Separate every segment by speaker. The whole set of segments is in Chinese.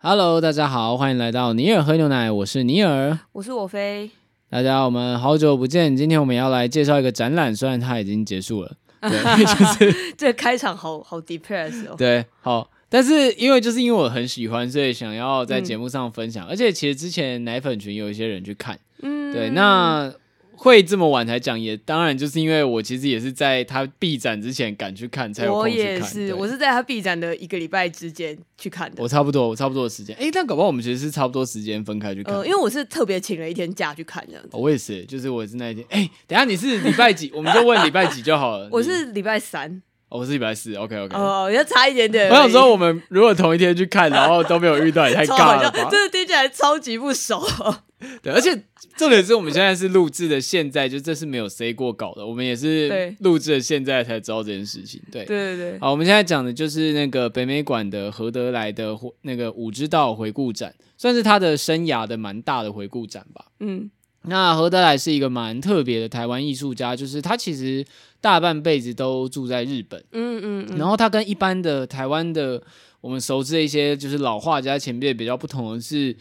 Speaker 1: Hello，大家好，欢迎来到尼尔喝牛奶，我是尼尔，
Speaker 2: 我是我飞。
Speaker 1: 大家，我们好久不见，今天我们要来介绍一个展览，虽然它已经结束了，对，就是
Speaker 2: 这个开场好好 depress 哦。
Speaker 1: 对，好，但是因为就是因为我很喜欢，所以想要在节目上分享，嗯、而且其实之前奶粉群有一些人去看，嗯，对，那。会这么晚才讲，也当然就是因为我其实也是在他闭展之前赶去看，才有空去看。
Speaker 2: 我也是，我是在他闭展的一个礼拜之间去看的。
Speaker 1: 我差不多，我差不多的时间。哎，但搞不好我们其实是差不多时间分开去看。
Speaker 2: 呃，因为我是特别请了一天假去看这样子。
Speaker 1: 我也是，就是我是那一天。哎，等下你是礼拜几？我们就问礼拜几就好了。
Speaker 2: 我是礼拜三。
Speaker 1: 我是礼拜四。OK OK。
Speaker 2: 哦，要差一点点。
Speaker 1: 我想说，我们如果同一天去看，然后都没有遇到，也太 尬了吧？
Speaker 2: 真的听起来超级不熟。
Speaker 1: 对，而且重点是我们现在是录制的，现在就这是没有 say 过稿的，我们也是录制的现在才知道这件事情。对，
Speaker 2: 对对对。
Speaker 1: 好，我们现在讲的就是那个北美馆的何德来的那个五之道回顾展，算是他的生涯的蛮大的回顾展吧。嗯，那何德来是一个蛮特别的台湾艺术家，就是他其实大半辈子都住在日本。嗯嗯嗯。然后他跟一般的台湾的我们熟知的一些就是老画家前辈比较不同的是。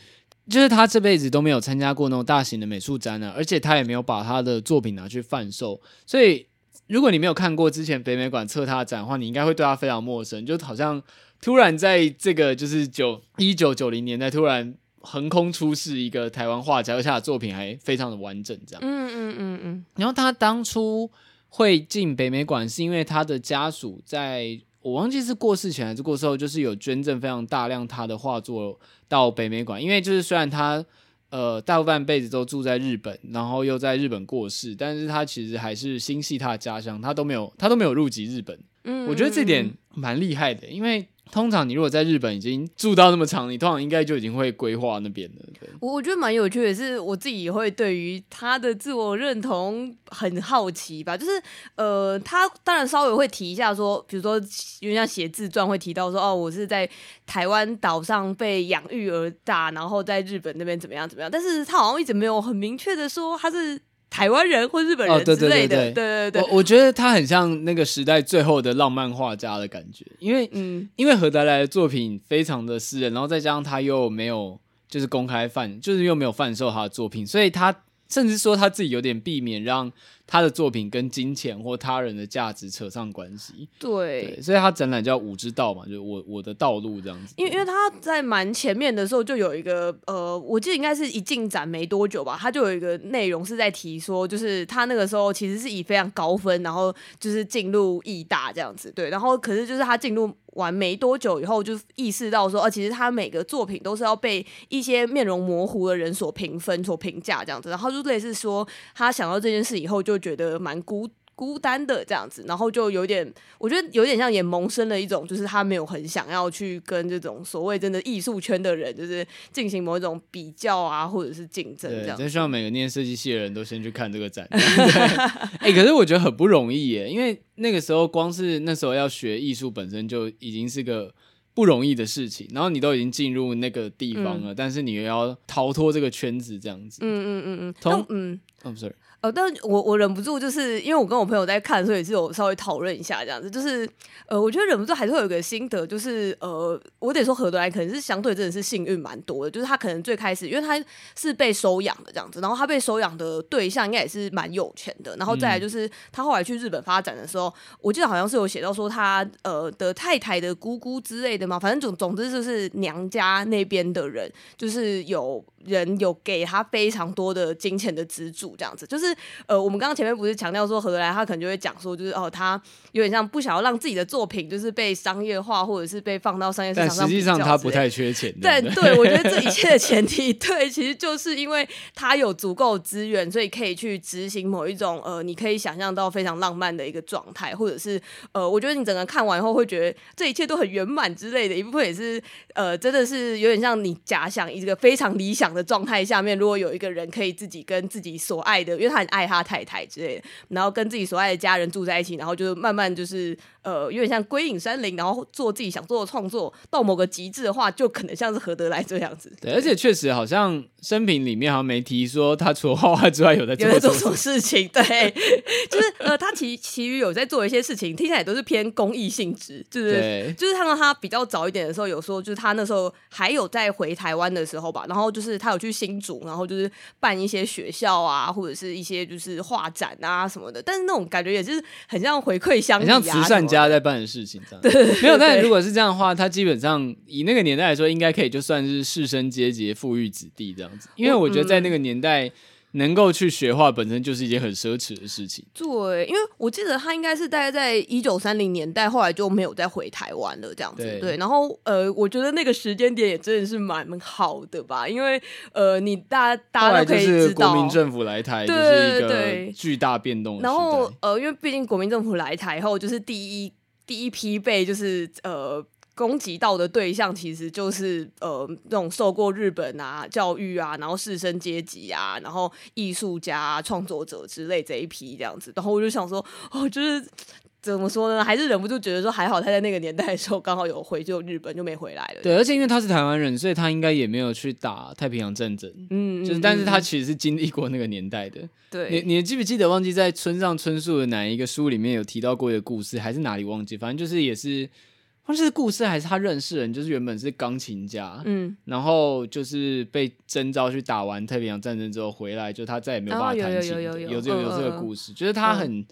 Speaker 1: 就是他这辈子都没有参加过那种大型的美术展览，而且他也没有把他的作品拿去贩售。所以，如果你没有看过之前北美馆测他的展的话，你应该会对他非常陌生。就好像突然在这个就是九一九九零年代突然横空出世一个台湾画家，而且他的作品还非常的完整，这样。嗯嗯嗯嗯。然后他当初会进北美馆，是因为他的家属在。我忘记是过世前还是过世后，就是有捐赠非常大量他的画作到北美馆，因为就是虽然他呃大部分辈子都住在日本，然后又在日本过世，但是他其实还是心系他的家乡，他都没有他都没有入籍日本。嗯，我觉得这点蛮厉害的，因为。通常你如果在日本已经住到那么长，你通常应该就已经会规划那边了。
Speaker 2: 我我觉得蛮有趣的是，我自己会对于他的自我认同很好奇吧。就是呃，他当然稍微会提一下说，比如说因为像写自传会提到说，哦，我是在台湾岛上被养育而大，然后在日本那边怎么样怎么样。但是他好像一直没有很明确的说他是。台湾人或日本人之类的，哦、对，对，对，对，对对对，
Speaker 1: 我我觉得他很像那个时代最后的浪漫画家的感觉，因为嗯，因为何德来的作品非常的私人，然后再加上他又没有就是公开贩，就是又没有贩售他的作品，所以他甚至说他自己有点避免让。他的作品跟金钱或他人的价值扯上关系，
Speaker 2: 对，
Speaker 1: 对，所以他展览叫武之道嘛，就是我我的道路这样子。
Speaker 2: 因为因为他在蛮前面的时候就有一个呃，我记得应该是一进展没多久吧，他就有一个内容是在提说，就是他那个时候其实是以非常高分，然后就是进入艺大这样子，对，然后可是就是他进入完没多久以后，就意识到说，啊，其实他每个作品都是要被一些面容模糊的人所评分、所评价这样子，然后就类似说，他想到这件事以后就。觉得蛮孤孤单的这样子，然后就有点，我觉得有点像也萌生了一种，就是他没有很想要去跟这种所谓真的艺术圈的人，就是进行某一种比较啊，或者是竞争这样。
Speaker 1: 真希望每个念设计系的人都先去看这个展。哎、欸，可是我觉得很不容易耶，因为那个时候光是那时候要学艺术本身就已经是个不容易的事情，然后你都已经进入那个地方了，嗯、但是你又要逃脱这个圈子这样子。嗯嗯嗯嗯，从嗯，哦，sorry。
Speaker 2: 呃，但我我忍不住，就是因为我跟我朋友在看，所以是有稍微讨论一下这样子。就是呃，我觉得忍不住还是会有一个心得，就是呃，我得说何德来可能是相对真的是幸运蛮多的，就是他可能最开始，因为他是被收养的这样子，然后他被收养的对象应该也是蛮有钱的，然后再来就是他后来去日本发展的时候，我记得好像是有写到说他呃的太太的姑姑之类的嘛，反正总总之就是娘家那边的人，就是有人有给他非常多的金钱的资助这样子，就是。呃，我们刚刚前面不是强调说何德来，他可能就会讲说，就是哦，他有点像不想要让自己的作品就是被商业化，或者是被放到商业市场上。
Speaker 1: 但实际上他不太缺钱。
Speaker 2: 对对，我觉得这一切的前提，对，其实就是因为他有足够资源，所以可以去执行某一种呃，你可以想象到非常浪漫的一个状态，或者是呃，我觉得你整个看完以后会觉得这一切都很圆满之类的。一部分也是呃，真的是有点像你假想一个非常理想的状态下面，如果有一个人可以自己跟自己所爱的，因为他。他很爱他太太之类的，然后跟自己所爱的家人住在一起，然后就慢慢就是呃，有点像归隐山林，然后做自己想做的创作，到某个极致的话，就可能像是何德来这样子。
Speaker 1: 对，而且确实好像生平里面好像没提说他除了画画之外有在做
Speaker 2: 什么事情。对，就是呃，他其其余有在做一些事情，听起来都是偏公益性质，就是对就是看到他比较早一点的时候，有说就是他那时候还有在回台湾的时候吧，然后就是他有去新竹，然后就是办一些学校啊，或者是一些就是画展啊什么的，但是那种感觉也是很像回馈乡、啊，
Speaker 1: 很像慈善家在办的事情这样。对，没有，但如果是这样的话，他基本上以那个年代来说，应该可以就算是士绅阶级富裕子弟这样子，因为我觉得在那个年代。嗯能够去学画本身就是一件很奢侈的事情。
Speaker 2: 对，因为我记得他应该是大概在一九三零年代，后来就没有再回台湾了，这样子。对，对，然后呃，我觉得那个时间点也真的是蛮好的吧，因为呃，你大家大家都可以知道，
Speaker 1: 国民政府来台就是一个巨大变动。
Speaker 2: 然后呃，因为毕竟国民政府来台后，就是第一第一批被就是呃。攻击到的对象其实就是呃那种受过日本啊教育啊，然后士绅阶级啊，然后艺术家、啊、创作者之类这一批这样子。然后我就想说，哦，就是怎么说呢？还是忍不住觉得说，还好他在那个年代的时候刚好有回就日本，就没回来了。
Speaker 1: 对，而且因为他是台湾人，所以他应该也没有去打太平洋战争。嗯，就是但是他其实是经历过那个年代的。对，你你记不记得？忘记在村上春树的哪一个书里面有提到过一个故事，还是哪里忘记？反正就是也是。或是故事还是他认识人，就是原本是钢琴家，嗯，然后就是被征召去打完太平洋战争之后回来，就他再也没有办法弹琴，有有有有这个有这个故事，就是他很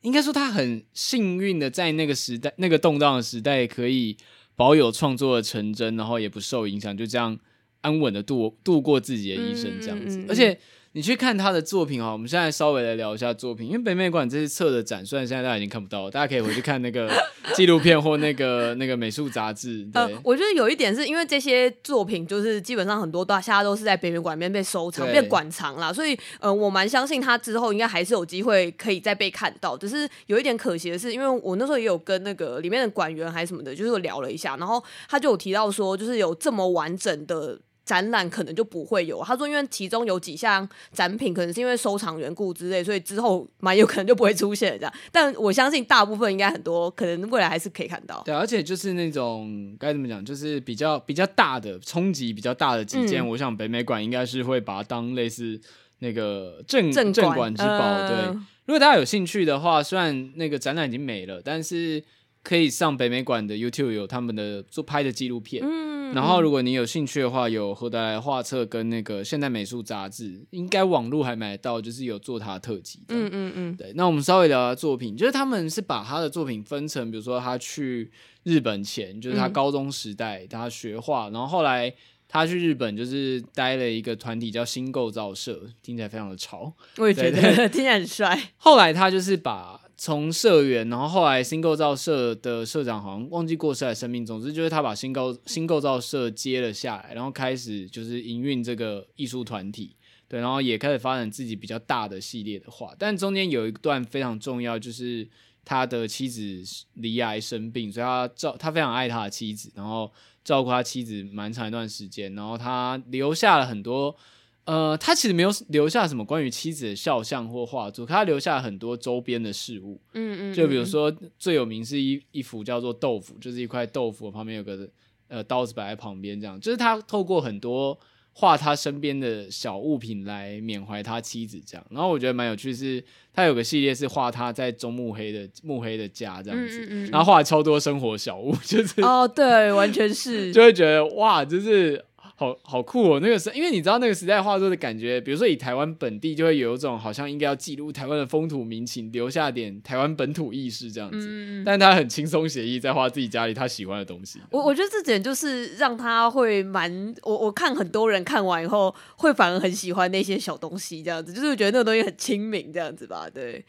Speaker 1: 应该说他很幸运的在那个时代那个动荡的时代可以保有创作的成真，然后也不受影响，就这样安稳的度度过自己的一生这样子，而且。你去看他的作品哈，我们现在稍微来聊一下作品，因为北美馆这次策的展，虽然现在大家已经看不到了，大家可以回去看那个 纪录片或那个那个美术杂志。呃，我
Speaker 2: 觉得有一点是因为这些作品就是基本上很多大家都是在北美馆里面被收藏、被馆藏啦，所以呃，我蛮相信他之后应该还是有机会可以再被看到。只是有一点可惜的是，因为我那时候也有跟那个里面的馆员还是什么的，就是聊了一下，然后他就有提到说，就是有这么完整的。展览可能就不会有，他说，因为其中有几项展品可能是因为收藏缘故之类，所以之后蛮有可能就不会出现这样。但我相信大部分应该很多，可能未来还是可以看到。
Speaker 1: 对，而且就是那种该怎么讲，就是比较比较大的冲击比较大的几件，嗯、我想北美馆应该是会把它当类似那个镇镇馆之宝。呃、对，如果大家有兴趣的话，虽然那个展览已经没了，但是。可以上北美馆的 YouTube 有他们的做拍的纪录片，嗯，然后如果你有兴趣的话，有何德来画册跟那个现代美术杂志，应该网络还买得到，就是有做他的特辑，嗯嗯嗯，对。那我们稍微聊聊作品，就是他们是把他的作品分成，比如说他去日本前，就是他高中时代他学画，然后后来他去日本就是待了一个团体叫新构造社，听起来非常的潮，
Speaker 2: 我也觉得 听起来很帅。
Speaker 1: 后来他就是把。从社员，然后后来新构造社的社长好像忘记过世还生病，总之就是他把新构新构造社接了下来，然后开始就是营运这个艺术团体，对，然后也开始发展自己比较大的系列的画，但中间有一段非常重要，就是他的妻子罹癌生病，所以他照他非常爱他的妻子，然后照顾他妻子蛮长一段时间，然后他留下了很多。呃，他其实没有留下什么关于妻子的肖像或画作，他留下很多周边的事物。嗯，嗯嗯，就比如说最有名是一一幅叫做豆腐，就是一块豆腐旁边有个呃刀子摆在旁边，这样就是他透过很多画他身边的小物品来缅怀他妻子这样。然后我觉得蛮有趣是，是他有个系列是画他在中目黑的目黑的家这样子，嗯嗯嗯，然后画了超多生活小物，就是
Speaker 2: 哦，对，完全是，
Speaker 1: 就会觉得哇，就是。好好酷哦！那个时，因为你知道那个时代画作的感觉，比如说以台湾本地，就会有一种好像应该要记录台湾的风土民情，留下点台湾本土意识这样子。嗯、但他很轻松写意，在画自己家里他喜欢的东西。
Speaker 2: 我我觉得这点就是让他会蛮我我看很多人看完以后会反而很喜欢那些小东西，这样子就是觉得那个东西很亲民这样子吧？对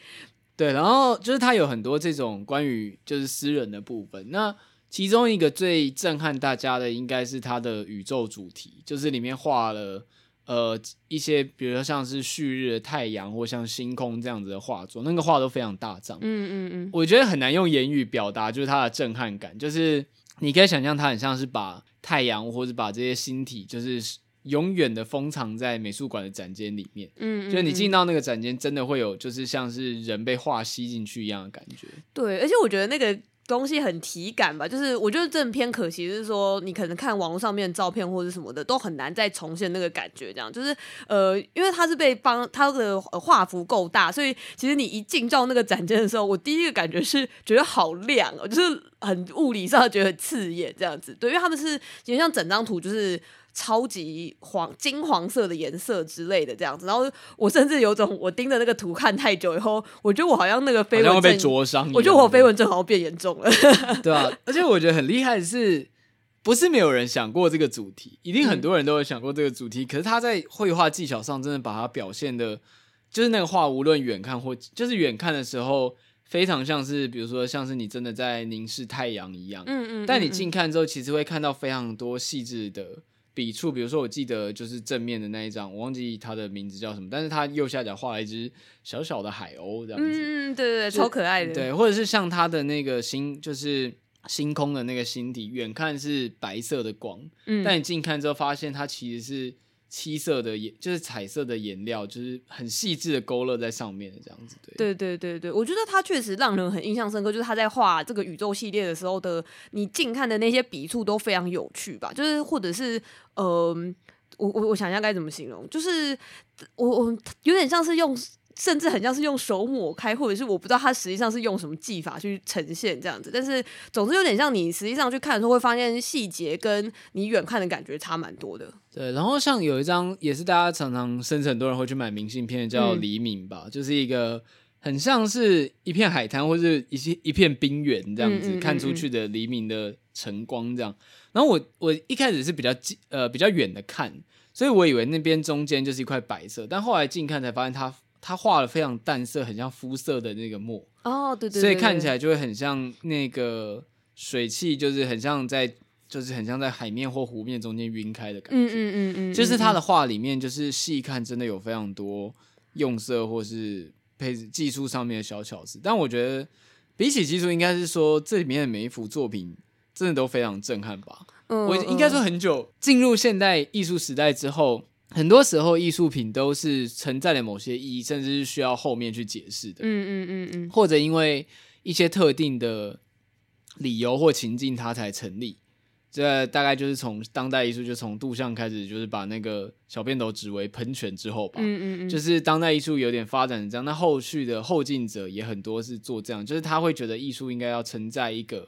Speaker 1: 对，然后就是他有很多这种关于就是私人的部分那。其中一个最震撼大家的，应该是它的宇宙主题，就是里面画了呃一些，比如说像是旭日的太阳，或像星空这样子的画作，那个画都非常大张。嗯嗯嗯，我觉得很难用言语表达，就是它的震撼感，就是你可以想象它很像是把太阳或者把这些星体，就是永远的封藏在美术馆的展间里面。嗯，就是你进到那个展间，真的会有就是像是人被画吸进去一样的感觉。
Speaker 2: 对，而且我觉得那个。东西很体感吧，就是我觉得这偏可惜，就是说你可能看网络上面的照片或者什么的，都很难再重现那个感觉。这样就是呃，因为它是被帮它的画幅够大，所以其实你一进到那个展间的时候，我第一个感觉是觉得好亮哦，就是很物理上觉得很刺眼这样子。对，因为他们是其实像整张图就是。超级黄金黄色的颜色之类的这样子，然后我甚至有种我盯着那个图看太久以后，我觉得我好像那个飞蚊症
Speaker 1: 灼伤，
Speaker 2: 我觉得我飞蚊症好像变严重了，
Speaker 1: 对啊，而且我觉得很厉害的是，不是没有人想过这个主题，一定很多人都有想过这个主题，嗯、可是他在绘画技巧上真的把它表现的，就是那个画无论远看或就是远看的时候，非常像是比如说像是你真的在凝视太阳一样，嗯嗯，嗯嗯，但你近看之后，其实会看到非常多细致的。笔触，比如说，我记得就是正面的那一张，我忘记它的名字叫什么，但是它右下角画了一只小小的海鸥，这样子，
Speaker 2: 嗯，对对对，超可爱的，
Speaker 1: 对，或者是像它的那个星，就是星空的那个星体，远看是白色的光，嗯，但你近看之后发现它其实是。七色的颜就是彩色的颜料，就是很细致的勾勒在上面的这样子，
Speaker 2: 对。对对对对，我觉得他确实让人很印象深刻，就是他在画这个宇宙系列的时候的，你近看的那些笔触都非常有趣吧，就是或者是呃，我我我想一下该怎么形容，就是我我有点像是用。甚至很像是用手抹开，或者是我不知道它实际上是用什么技法去呈现这样子，但是总之有点像你实际上去看的时候会发现细节跟你远看的感觉差蛮多的。
Speaker 1: 对，然后像有一张也是大家常常甚至很多人会去买明信片，叫《黎明》吧，嗯、就是一个很像是一片海滩或者一些一片冰原这样子、嗯嗯嗯嗯、看出去的黎明的晨光这样。然后我我一开始是比较近呃比较远的看，所以我以为那边中间就是一块白色，但后来近看才发现它。他画了非常淡色，很像肤色的那个墨
Speaker 2: 哦，对对，对，
Speaker 1: 所以看起来就会很像那个水汽，就是很像在，就是很像在海面或湖面中间晕开的感觉。嗯嗯嗯嗯，就是他的画里面，就是细看真的有非常多用色或是配置技术上面的小巧思。但我觉得比起技术，应该是说这里面的每一幅作品真的都非常震撼吧。嗯，我应该说很久进入现代艺术时代之后。很多时候，艺术品都是存在的某些意义，甚至是需要后面去解释的。嗯嗯嗯嗯，或者因为一些特定的理由或情境，它才成立。这大概就是从当代艺术，就从杜象开始，就是把那个小便斗指为喷泉之后吧。嗯嗯嗯，就是当代艺术有点发展这样，那后续的后进者也很多是做这样，就是他会觉得艺术应该要承载一个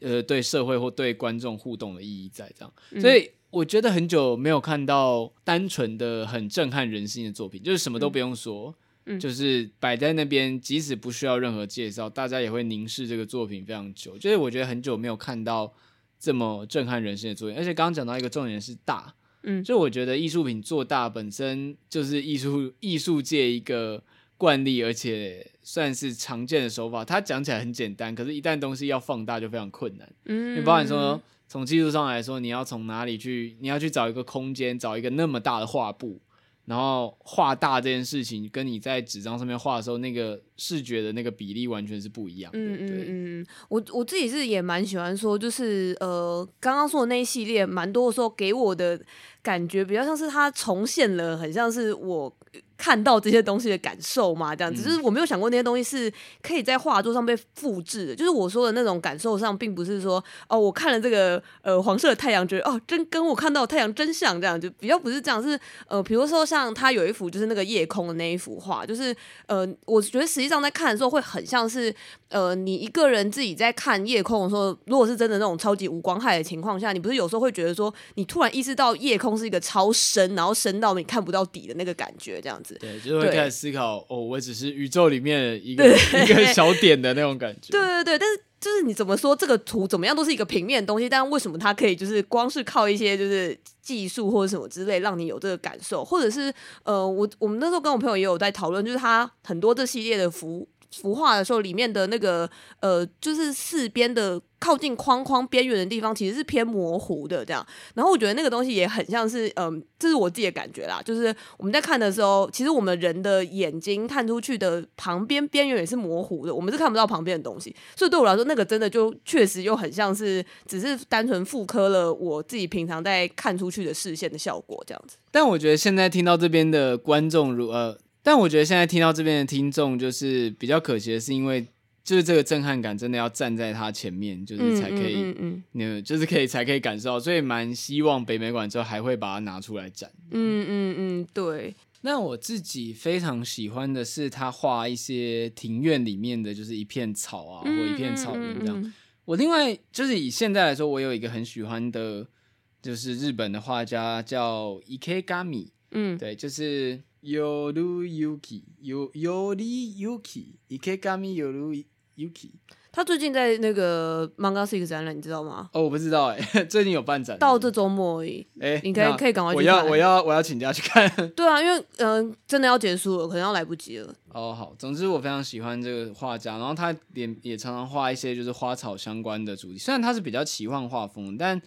Speaker 1: 呃对社会或对观众互动的意义在这样，所以。我觉得很久没有看到单纯的很震撼人心的作品，就是什么都不用说，嗯、就是摆在那边，即使不需要任何介绍，大家也会凝视这个作品非常久。就是我觉得很久没有看到这么震撼人心的作品，而且刚刚讲到一个重点是大，嗯，就我觉得艺术品做大本身就是艺术艺术界一个惯例，而且算是常见的手法。它讲起来很简单，可是一旦东西要放大就非常困难，嗯，你包含说。从技术上来说，你要从哪里去？你要去找一个空间，找一个那么大的画布，然后画大这件事情，跟你在纸张上面画的时候，那个视觉的那个比例完全是不一样的。嗯嗯
Speaker 2: 嗯，我我自己是也蛮喜欢说，就是呃，刚刚说的那一系列，蛮多的时候给我的感觉比较像是它重现了，很像是我。看到这些东西的感受嘛，这样子，就是我没有想过那些东西是可以在画作上被复制的。就是我说的那种感受上，并不是说哦，我看了这个呃黄色的太阳，觉得哦真跟我看到太阳真像，这样就比较不是这样。是呃，比如说像他有一幅就是那个夜空的那一幅画，就是呃，我觉得实际上在看的时候会很像是呃，你一个人自己在看夜空的时候，如果是真的那种超级无光害的情况下，你不是有时候会觉得说，你突然意识到夜空是一个超深，然后深到你看不到底的那个感觉，这样子。
Speaker 1: 对，就会开始思考哦，我只是宇宙里面一个 一个小点的那种感觉。
Speaker 2: 对对对，但是就是你怎么说这个图怎么样都是一个平面的东西，但为什么它可以就是光是靠一些就是技术或者什么之类，让你有这个感受，或者是呃，我我们那时候跟我朋友也有在讨论，就是他很多这系列的服幅画的时候，里面的那个呃，就是四边的靠近框框边缘的地方，其实是偏模糊的这样。然后我觉得那个东西也很像是，嗯、这是我自己的感觉啦，就是我们在看的时候，其实我们人的眼睛看出去的旁边边缘也是模糊的，我们是看不到旁边的东西。所以对我来说，那个真的就确实又很像是，只是单纯复刻了我自己平常在看出去的视线的效果这样子。
Speaker 1: 但我觉得现在听到这边的观众，如呃。但我觉得现在听到这边的听众，就是比较可惜的是，因为就是这个震撼感真的要站在他前面，就是才可以，嗯，嗯，嗯，嗯就是可以才可以感受到，所以蛮希望北美馆之后还会把它拿出来展。
Speaker 2: 嗯嗯嗯，对。
Speaker 1: 那我自己非常喜欢的是他画一些庭院里面的就是一片草啊，嗯、或一片草原这样。我另外就是以现在来说，我有一个很喜欢的，就是日本的画家叫 Ikegami，嗯，对，就是。Yoru Yuki Yori Yuki Ikegami Yoru Yuki，
Speaker 2: 他最近在那个 Manga Six 展览，你知道吗？
Speaker 1: 哦，我不知道哎，最近有办展，
Speaker 2: 到这周末而已。哎，你可以可以赶快去看。
Speaker 1: 我要我要我要请假去看。
Speaker 2: 对啊，因为嗯、呃，真的要结束了，可能要来不及了。
Speaker 1: 哦，好，总之我非常喜欢这个画家，然后他也也常常画一些就是花草相关的主题，虽然他是比较奇幻画风，但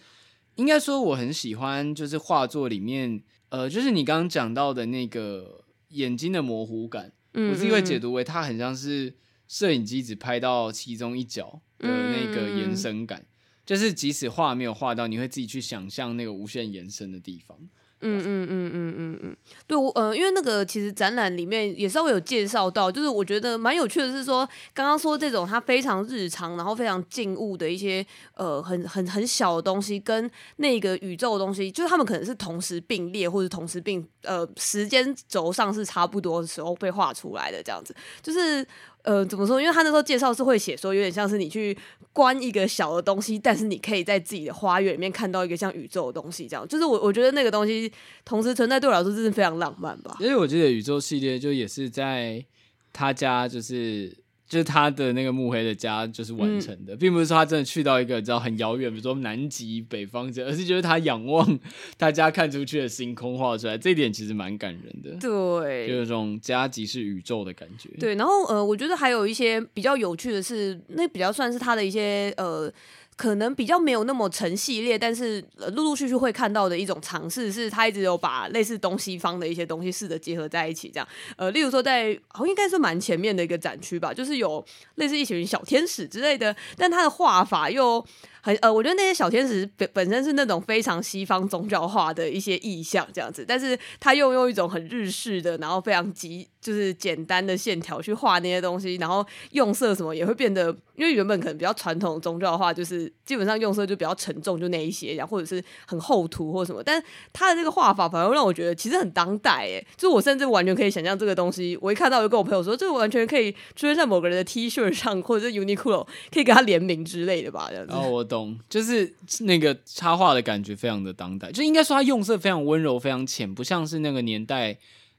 Speaker 1: 应该说我很喜欢，就是画作里面。呃，就是你刚刚讲到的那个眼睛的模糊感，嗯嗯，我是会解读为它很像是摄影机只拍到其中一角的那个延伸感，就是即使画没有画到，你会自己去想象那个无限延伸的地方。
Speaker 2: 嗯嗯嗯嗯嗯嗯，对，我呃，因为那个其实展览里面也稍微有介绍到，就是我觉得蛮有趣的是说，刚刚说这种它非常日常，然后非常静物的一些呃很很很小的东西，跟那个宇宙的东西，就是他们可能是同时并列，或者同时并呃时间轴上是差不多的时候被画出来的这样子，就是。呃，怎么说？因为他那时候介绍是会写说，有点像是你去关一个小的东西，但是你可以在自己的花园里面看到一个像宇宙的东西，这样。就是我我觉得那个东西同时存在，对我来说真是非常浪漫吧。
Speaker 1: 因为我记得宇宙系列就也是在他家，就是。就是他的那个慕黑的家就是完成的，嗯、并不是说他真的去到一个你知道很遥远，比如说南极、北方这，而是就是他仰望他家看出去的星空画出来，这一点其实蛮感人的。
Speaker 2: 对，
Speaker 1: 就有种家即是宇宙的感觉。
Speaker 2: 对，然后呃，我觉得还有一些比较有趣的是，那比较算是他的一些呃。可能比较没有那么成系列，但是陆陆续续会看到的一种尝试，是他一直有把类似东西方的一些东西试着结合在一起，这样。呃，例如说在好应该是蛮前面的一个展区吧，就是有类似一群小天使之类的，但他的画法又。很呃，我觉得那些小天使本本身是那种非常西方宗教化的一些意象这样子，但是他又用一种很日式的，然后非常极就是简单的线条去画那些东西，然后用色什么也会变得，因为原本可能比较传统宗教的话，就是基本上用色就比较沉重，就那一些，然后或者是很厚涂或什么，但他的这个画法反而让我觉得其实很当代诶，就我甚至完全可以想象这个东西，我一看到就跟我朋友说，这个完全可以出现在某个人的 T 恤上，或者是 Uniqlo 可以跟他联名之类的吧，这样子。
Speaker 1: 哦，我懂。就是那个插画的感觉非常的当代，就应该说它用色非常温柔，非常浅，不像是那个年代。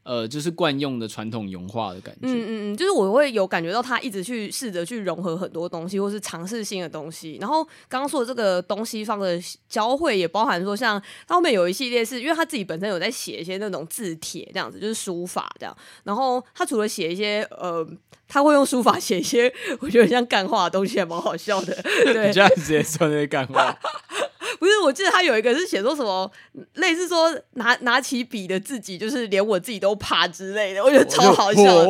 Speaker 1: 呃，就是惯用的传统融化的感觉。
Speaker 2: 嗯嗯嗯，就是我会有感觉到他一直去试着去融合很多东西，或是尝试新的东西。然后刚刚说的这个东西方的交汇，也包含说像他后面有一系列是，因为他自己本身有在写一些那种字帖这样子，就是书法这样。然后他除了写一些呃，他会用书法写一些 我觉得像干话的东西，还蛮好笑的。对，
Speaker 1: 你这样直接说那些干话。
Speaker 2: 不是，我记得他有一个是写说什么，类似说拿拿起笔的自己，就是连我自己都怕之类的，我觉得超好笑。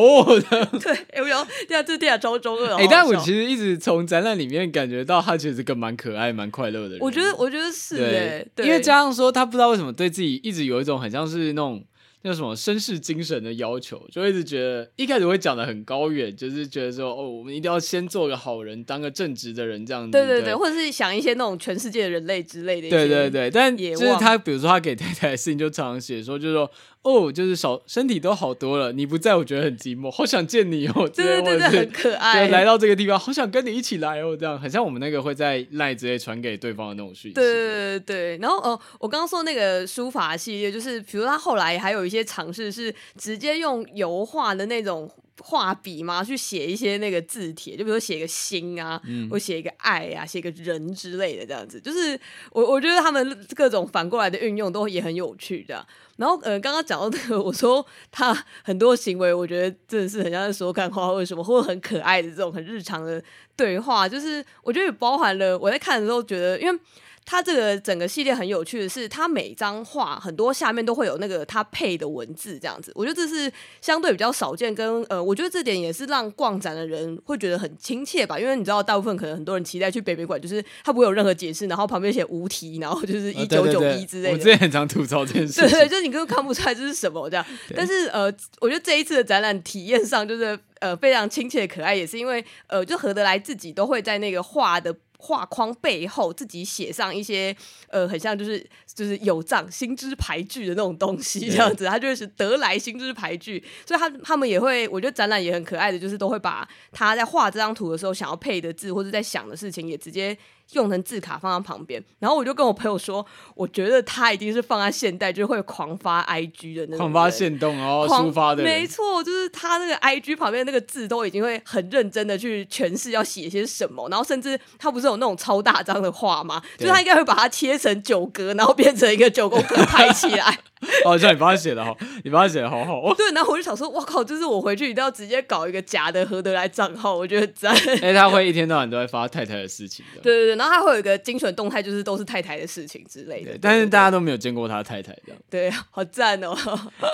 Speaker 2: 对，哎，我讲第二次第二超中二。哎，
Speaker 1: 但我其实一直从展览里面感觉到他其实是个蛮可爱、蛮快乐的人。
Speaker 2: 我觉得，我觉得是对，对，
Speaker 1: 因为加上说他不知道为什么对自己一直有一种很像是那种。那什么绅士精神的要求，就一直觉得一开始会讲的很高远，就是觉得说哦，我们一定要先做个好人，当个正直的人这样子。
Speaker 2: 对对对，对或者是想一些那种全世界的人类之类的。
Speaker 1: 对对对，但就是他，比如说他给太太的事情，就常常写说，就是说。哦，就是少身体都好多了，你不在我觉得很寂寞，好想见你哦，
Speaker 2: 对对对，很可爱。
Speaker 1: 来到这个地方，好想跟你一起来哦，这样很像我们那个会在赖直接传给对方的那种讯息。
Speaker 2: 对对对对，然后哦，我刚刚说那个书法系列，就是比如他后来还有一些尝试是直接用油画的那种。画笔嘛，去写一些那个字帖，就比如说写个心啊，嗯、或写一个爱啊，写个人之类的这样子。就是我我觉得他们各种反过来的运用都也很有趣的。然后呃，刚刚讲到这个，我说他很多行为，我觉得真的是很像在说干话，或者什么，或者很可爱的这种很日常的对话。就是我觉得也包含了我在看的时候觉得，因为。它这个整个系列很有趣的是，它每张画很多下面都会有那个它配的文字，这样子，我觉得这是相对比较少见，跟呃，我觉得这点也是让逛展的人会觉得很亲切吧，因为你知道，大部分可能很多人期待去北美馆，就是它不会有任何解释，然后旁边写无题，然后就是一九九一之类的。
Speaker 1: 我之前很常吐槽这件事，
Speaker 2: 对对，就是你根本看不出来这是什么这样。但是呃，我觉得这一次的展览体验上就是呃非常亲切可爱，也是因为呃，就合得来自己都会在那个画的。画框背后自己写上一些呃，很像就是就是有藏心之牌句的那种东西，这样子，他就是得来心之牌句，所以他他们也会，我觉得展览也很可爱的，就是都会把他在画这张图的时候想要配的字或者在想的事情也直接。用成字卡放在旁边，然后我就跟我朋友说，我觉得他一定是放在现代就会狂发 IG 的那种，
Speaker 1: 狂发现动然后抒发的，
Speaker 2: 没错，就是他那个 IG 旁边那个字都已经会很认真的去诠释要写些什么，然后甚至他不是有那种超大张的画吗？就他应该会把它切成九格，然后变成一个九宫格拍起来。
Speaker 1: 哦，像你帮他写的好，你帮他写的 好好。
Speaker 2: 对，然后我就想说，哇靠，就是我回去一定要直接搞一个假的何德来账号，我觉得赞。
Speaker 1: 哎，他会一天到晚都在发太太的事情的。
Speaker 2: 对对对，然后他会有一个精选动态，就是都是太太的事情之类的。
Speaker 1: 但是大家都没有见过他太太这样。
Speaker 2: 对，好赞哦。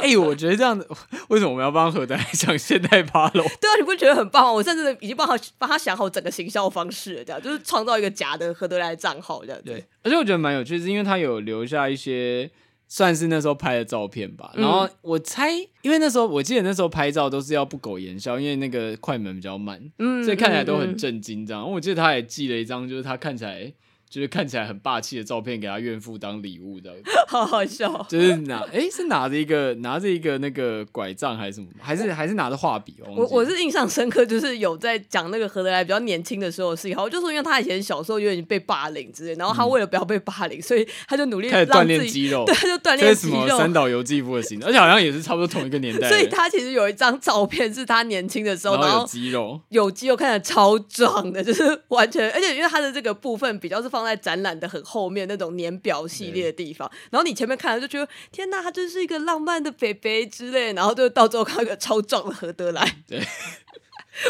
Speaker 1: 哎、欸，我觉得这样子，为什么我们要帮何德来讲现代八楼？
Speaker 2: 对啊，你不觉得很棒吗？我甚至已经帮他帮他想好整个行销方式了，这样就是创造一个假的何德来账号这样。
Speaker 1: 对，而且我觉得蛮有趣，是因为他有留下一些。算是那时候拍的照片吧，然后我猜，因为那时候我记得那时候拍照都是要不苟言笑，因为那个快门比较慢，嗯，所以看起来都很震惊这样。我记得他也寄了一张，就是他看起来。就是看起来很霸气的照片，给他岳父当礼物的，
Speaker 2: 好好笑。
Speaker 1: 就是拿，哎、欸，是拿着一个拿着一个那个拐杖还是什么？还是还是拿着画笔？
Speaker 2: 我我是印象深刻，就是有在讲那个何德来比较年轻的时候的事情。好，就说因为他以前小时候有点被霸凌之类，然后他为了不要被霸凌，所以他就努力
Speaker 1: 锻炼肌肉，
Speaker 2: 对，他就锻炼肌肉。
Speaker 1: 三岛由纪夫的型，而且好像也是差不多同一个年代。
Speaker 2: 所以他其实有一张照片是他年轻的时候，
Speaker 1: 然后有肌肉，
Speaker 2: 有肌肉看起来超壮的，就是完全，而且因为他的这个部分比较是放在展览的很。后面那种年表系列的地方，然后你前面看了就觉得天哪，他真是一个浪漫的北北之类，然后就到最后看一个超壮的何德来，对，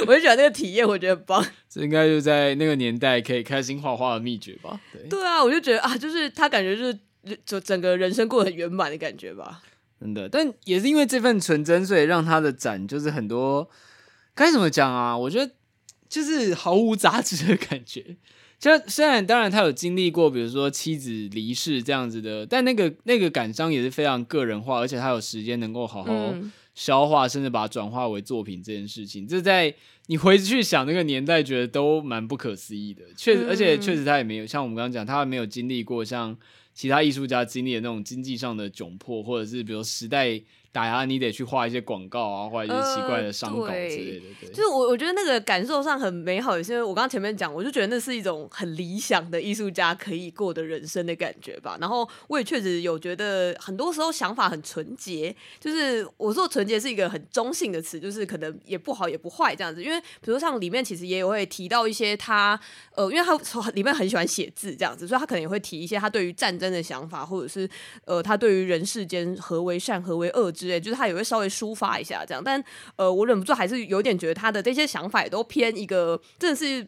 Speaker 2: 我就觉得那个体验我觉得很棒，
Speaker 1: 这应该就在那个年代可以开心画画的秘诀吧？对，
Speaker 2: 对啊，我就觉得啊，就是他感觉就是就整个人生过得很圆满的感觉吧，
Speaker 1: 真的，但也是因为这份纯真，所以让他的展就是很多该怎么讲啊？我觉得就是毫无杂质的感觉。就虽然当然他有经历过，比如说妻子离世这样子的，但那个那个感伤也是非常个人化，而且他有时间能够好好消化，嗯、甚至把它转化为作品这件事情，这在你回去想那个年代，觉得都蛮不可思议的。确实，而且确实他也没有像我们刚刚讲，他没有经历过像其他艺术家经历的那种经济上的窘迫，或者是比如时代。打压你得去画一些广告啊，画一些奇怪的商稿之类的。对，
Speaker 2: 就是我我觉得那个感受上很美好，也是因为我刚刚前面讲，我就觉得那是一种很理想的艺术家可以过的人生的感觉吧。然后我也确实有觉得，很多时候想法很纯洁。就是我说纯洁是一个很中性的词，就是可能也不好也不坏这样子。因为比如像里面其实也有会提到一些他呃，因为他里面很喜欢写字这样子，所以他可能也会提一些他对于战争的想法，或者是呃，他对于人世间何为善何为恶。之类，就是他也会稍微抒发一下这样，但呃，我忍不住还是有点觉得他的这些想法也都偏一个，真的是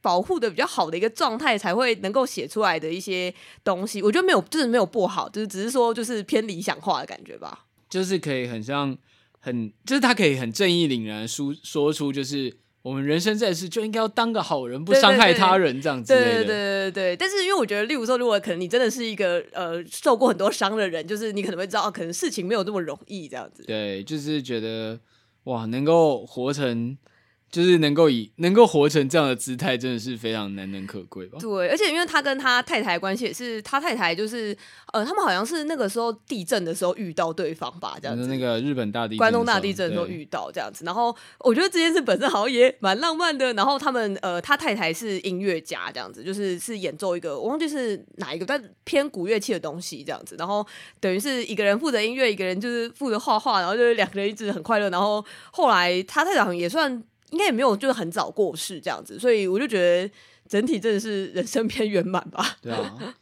Speaker 2: 保护的比较好的一个状态才会能够写出来的一些东西。我觉得没有，就是没有不好，就是只是说就是偏理想化的感觉吧。
Speaker 1: 就是可以很像很，就是他可以很正义凛然说说出就是。我们人生在世就应该要当个好人，不伤害他人，这样子。对对对对
Speaker 2: 对。但是因为我觉得，例如说，如果可能你真的是一个呃受过很多伤的人，就是你可能会知道，可能事情没有这么容易，这样子。
Speaker 1: 对，就是觉得哇，能够活成就是能够以能够活成这样的姿态，真的是非常难能可贵吧？
Speaker 2: 对，而且因为他跟他太太关系也是，他太太就是呃，他们好像是那个时候地震的时候遇到对方吧，这样子。
Speaker 1: 那个日本大地震、
Speaker 2: 关东大地震的时候遇到这样子。然后我觉得这件事本身好像也蛮浪漫的。然后他们呃，他太太是音乐家，这样子，就是是演奏一个我忘记是哪一个，但偏古乐器的东西这样子。然后等于是一个人负责音乐，一个人就是负责画画，然后就是两个人一直很快乐。然后后来他太太好像也算。应该也没有，就是很早过世这样子，所以我就觉得整体真的是人生偏圆满吧。
Speaker 1: 对啊，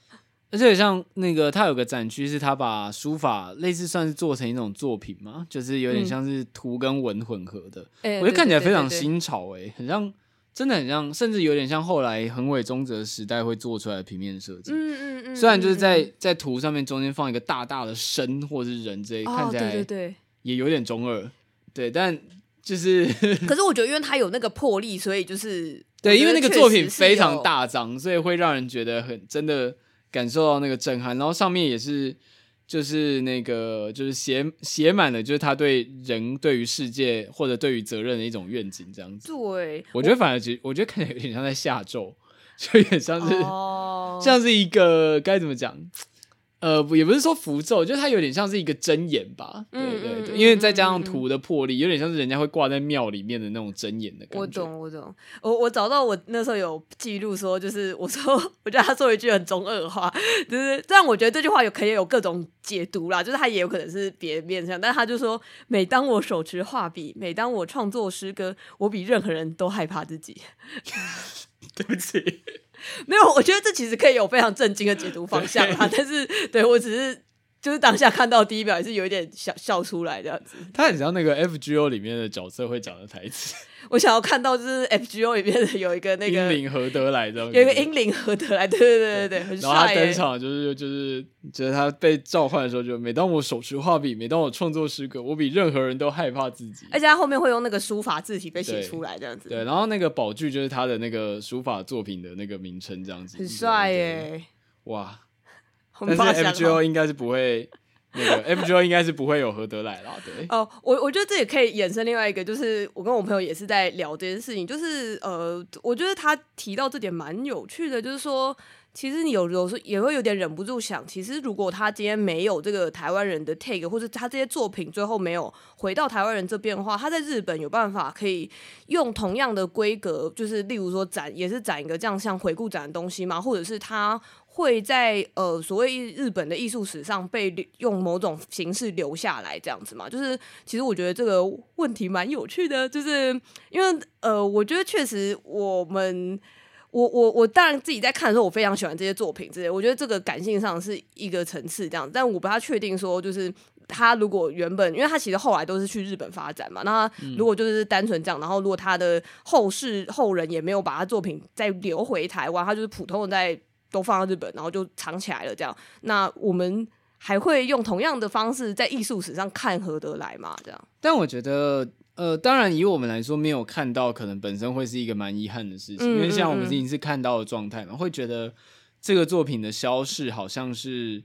Speaker 1: 而且像那个他有个展区，是他把书法类似算是做成一种作品嘛，就是有点像是图跟文混合的，嗯、我觉得看起来非常新潮诶、欸，很像，真的很像，甚至有点像后来横尾中泽时代会做出来的平面设计。嗯嗯嗯。虽然就是在在图上面中间放一个大大的身或者是人这一，哦、看起来对对对，也有点中二，对，但。就是，
Speaker 2: 可是我觉得，因为他有那个魄力，所以就是
Speaker 1: 对，因为那个作品非常大张，所以会让人觉得很真的感受到那个震撼。然后上面也是，就是那个就是写写满了，就是他对人、对于世界或者对于责任的一种愿景，这样子。
Speaker 2: 对，
Speaker 1: 我觉得反而其实我觉得看起来有点像在下咒，就有点像是、哦、像是一个该怎么讲？呃，也不是说符咒，就是它有点像是一个真言吧。对对对，因为再加上图的魄力，有点像是人家会挂在庙里面的那种真言的感觉。
Speaker 2: 我懂，我懂。我我找到我那时候有记录说，就是我说，我觉得他说一句很中二话，就是，但我觉得这句话有可以有各种解读啦，就是他也有可能是别的面向，但他就说，每当我手持画笔，每当我创作诗歌，我比任何人都害怕自己。
Speaker 1: 对不起。
Speaker 2: 没有，我觉得这其实可以有非常震惊的解读方向啊，但是对我只是就是当下看到第一秒也是有一点笑笑出来这样子。
Speaker 1: 他很像那个 FGO 里面的角色会讲的台词。
Speaker 2: 我想要看到就是 FGO 里面的有一个那个
Speaker 1: 英灵何德来，有
Speaker 2: 一个英灵何德来，对对对对对，很帅。然
Speaker 1: 后他登场就是就是觉得他被召唤的时候，就每当我手持画笔，每当我创作诗歌，我比任何人都害怕自己。
Speaker 2: 而且他后面会用那个书法字体被写出来这样子。
Speaker 1: 对，然后那个宝具就是他的那个书法作品的那个名称这样子。
Speaker 2: 很帅耶！
Speaker 1: 哇，但是 FGO 应该是不会。那个 FGO 应该是不会有何德来啦，对。
Speaker 2: 哦，我我觉得这也可以衍生另外一个，就是我跟我朋友也是在聊这件事情，就是呃，我觉得他提到这点蛮有趣的，就是说，其实你有有时候也会有点忍不住想，其实如果他今天没有这个台湾人的 take，或者他这些作品最后没有回到台湾人这边的话，他在日本有办法可以用同样的规格，就是例如说展也是展一个这样像回顾展的东西吗？或者是他？会在呃所谓日本的艺术史上被用某种形式留下来这样子嘛？就是其实我觉得这个问题蛮有趣的，就是因为呃，我觉得确实我们我我我当然自己在看的时候，我非常喜欢这些作品之类，我觉得这个感性上是一个层次这样，但我不太确定说就是他如果原本，因为他其实后来都是去日本发展嘛，那如果就是单纯这样，然后如果他的后世后人也没有把他作品再留回台湾，他就是普通的在。都放到日本，然后就藏起来了。这样，那我们还会用同样的方式在艺术史上看何德来吗？这样？
Speaker 1: 但我觉得，呃，当然以我们来说，没有看到，可能本身会是一个蛮遗憾的事情。嗯嗯嗯，因为像我们已经是看到的状态嘛，会觉得这个作品的消逝好像是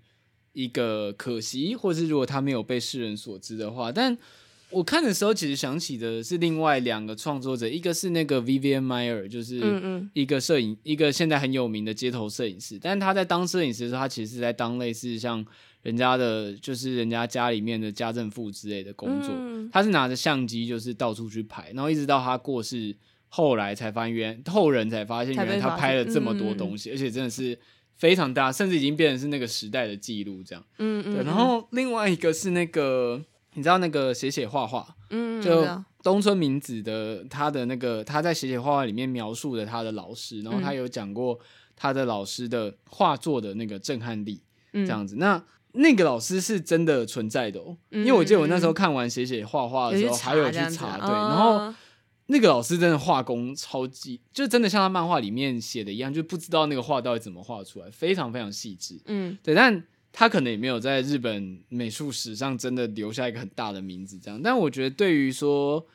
Speaker 1: 一个可惜，或是如果它没有被世人所知的话，但。我看的时候，其实想起的是另外两个创作者，一个是那个 Vivian Maier，就是一个摄影，一个现在很有名的街头摄影师。但是他在当摄影师的时候，他其实是在当类似像人家的，就是人家家里面的家政妇之类的工作。他是拿着相机，就是到处去拍，然后一直到他过世，后来才发现，原后人才发现，原来他拍了这么多东西，而且真的是非常大，甚至已经变成是那个时代的记录这样。嗯嗯。对，然后另外一个是那个。你知道那个写写画画，嗯，就东村明子的他的那个他在写写画画里面描述的他的老师，然后他有讲过他的老师的画作的那个震撼力，这样子。嗯、那那个老师是真的存在的哦，嗯、因为我记得我那时候看完写写画画的时候，还有去查，对，然后那个老师真的画工超级，就真的像他漫画里面写的一样，就不知道那个画到底怎么画出来，非常非常细致，嗯，对，但。他可能也没有在日本美术史上真的留下一个很大的名字，这样。但我觉得，对于说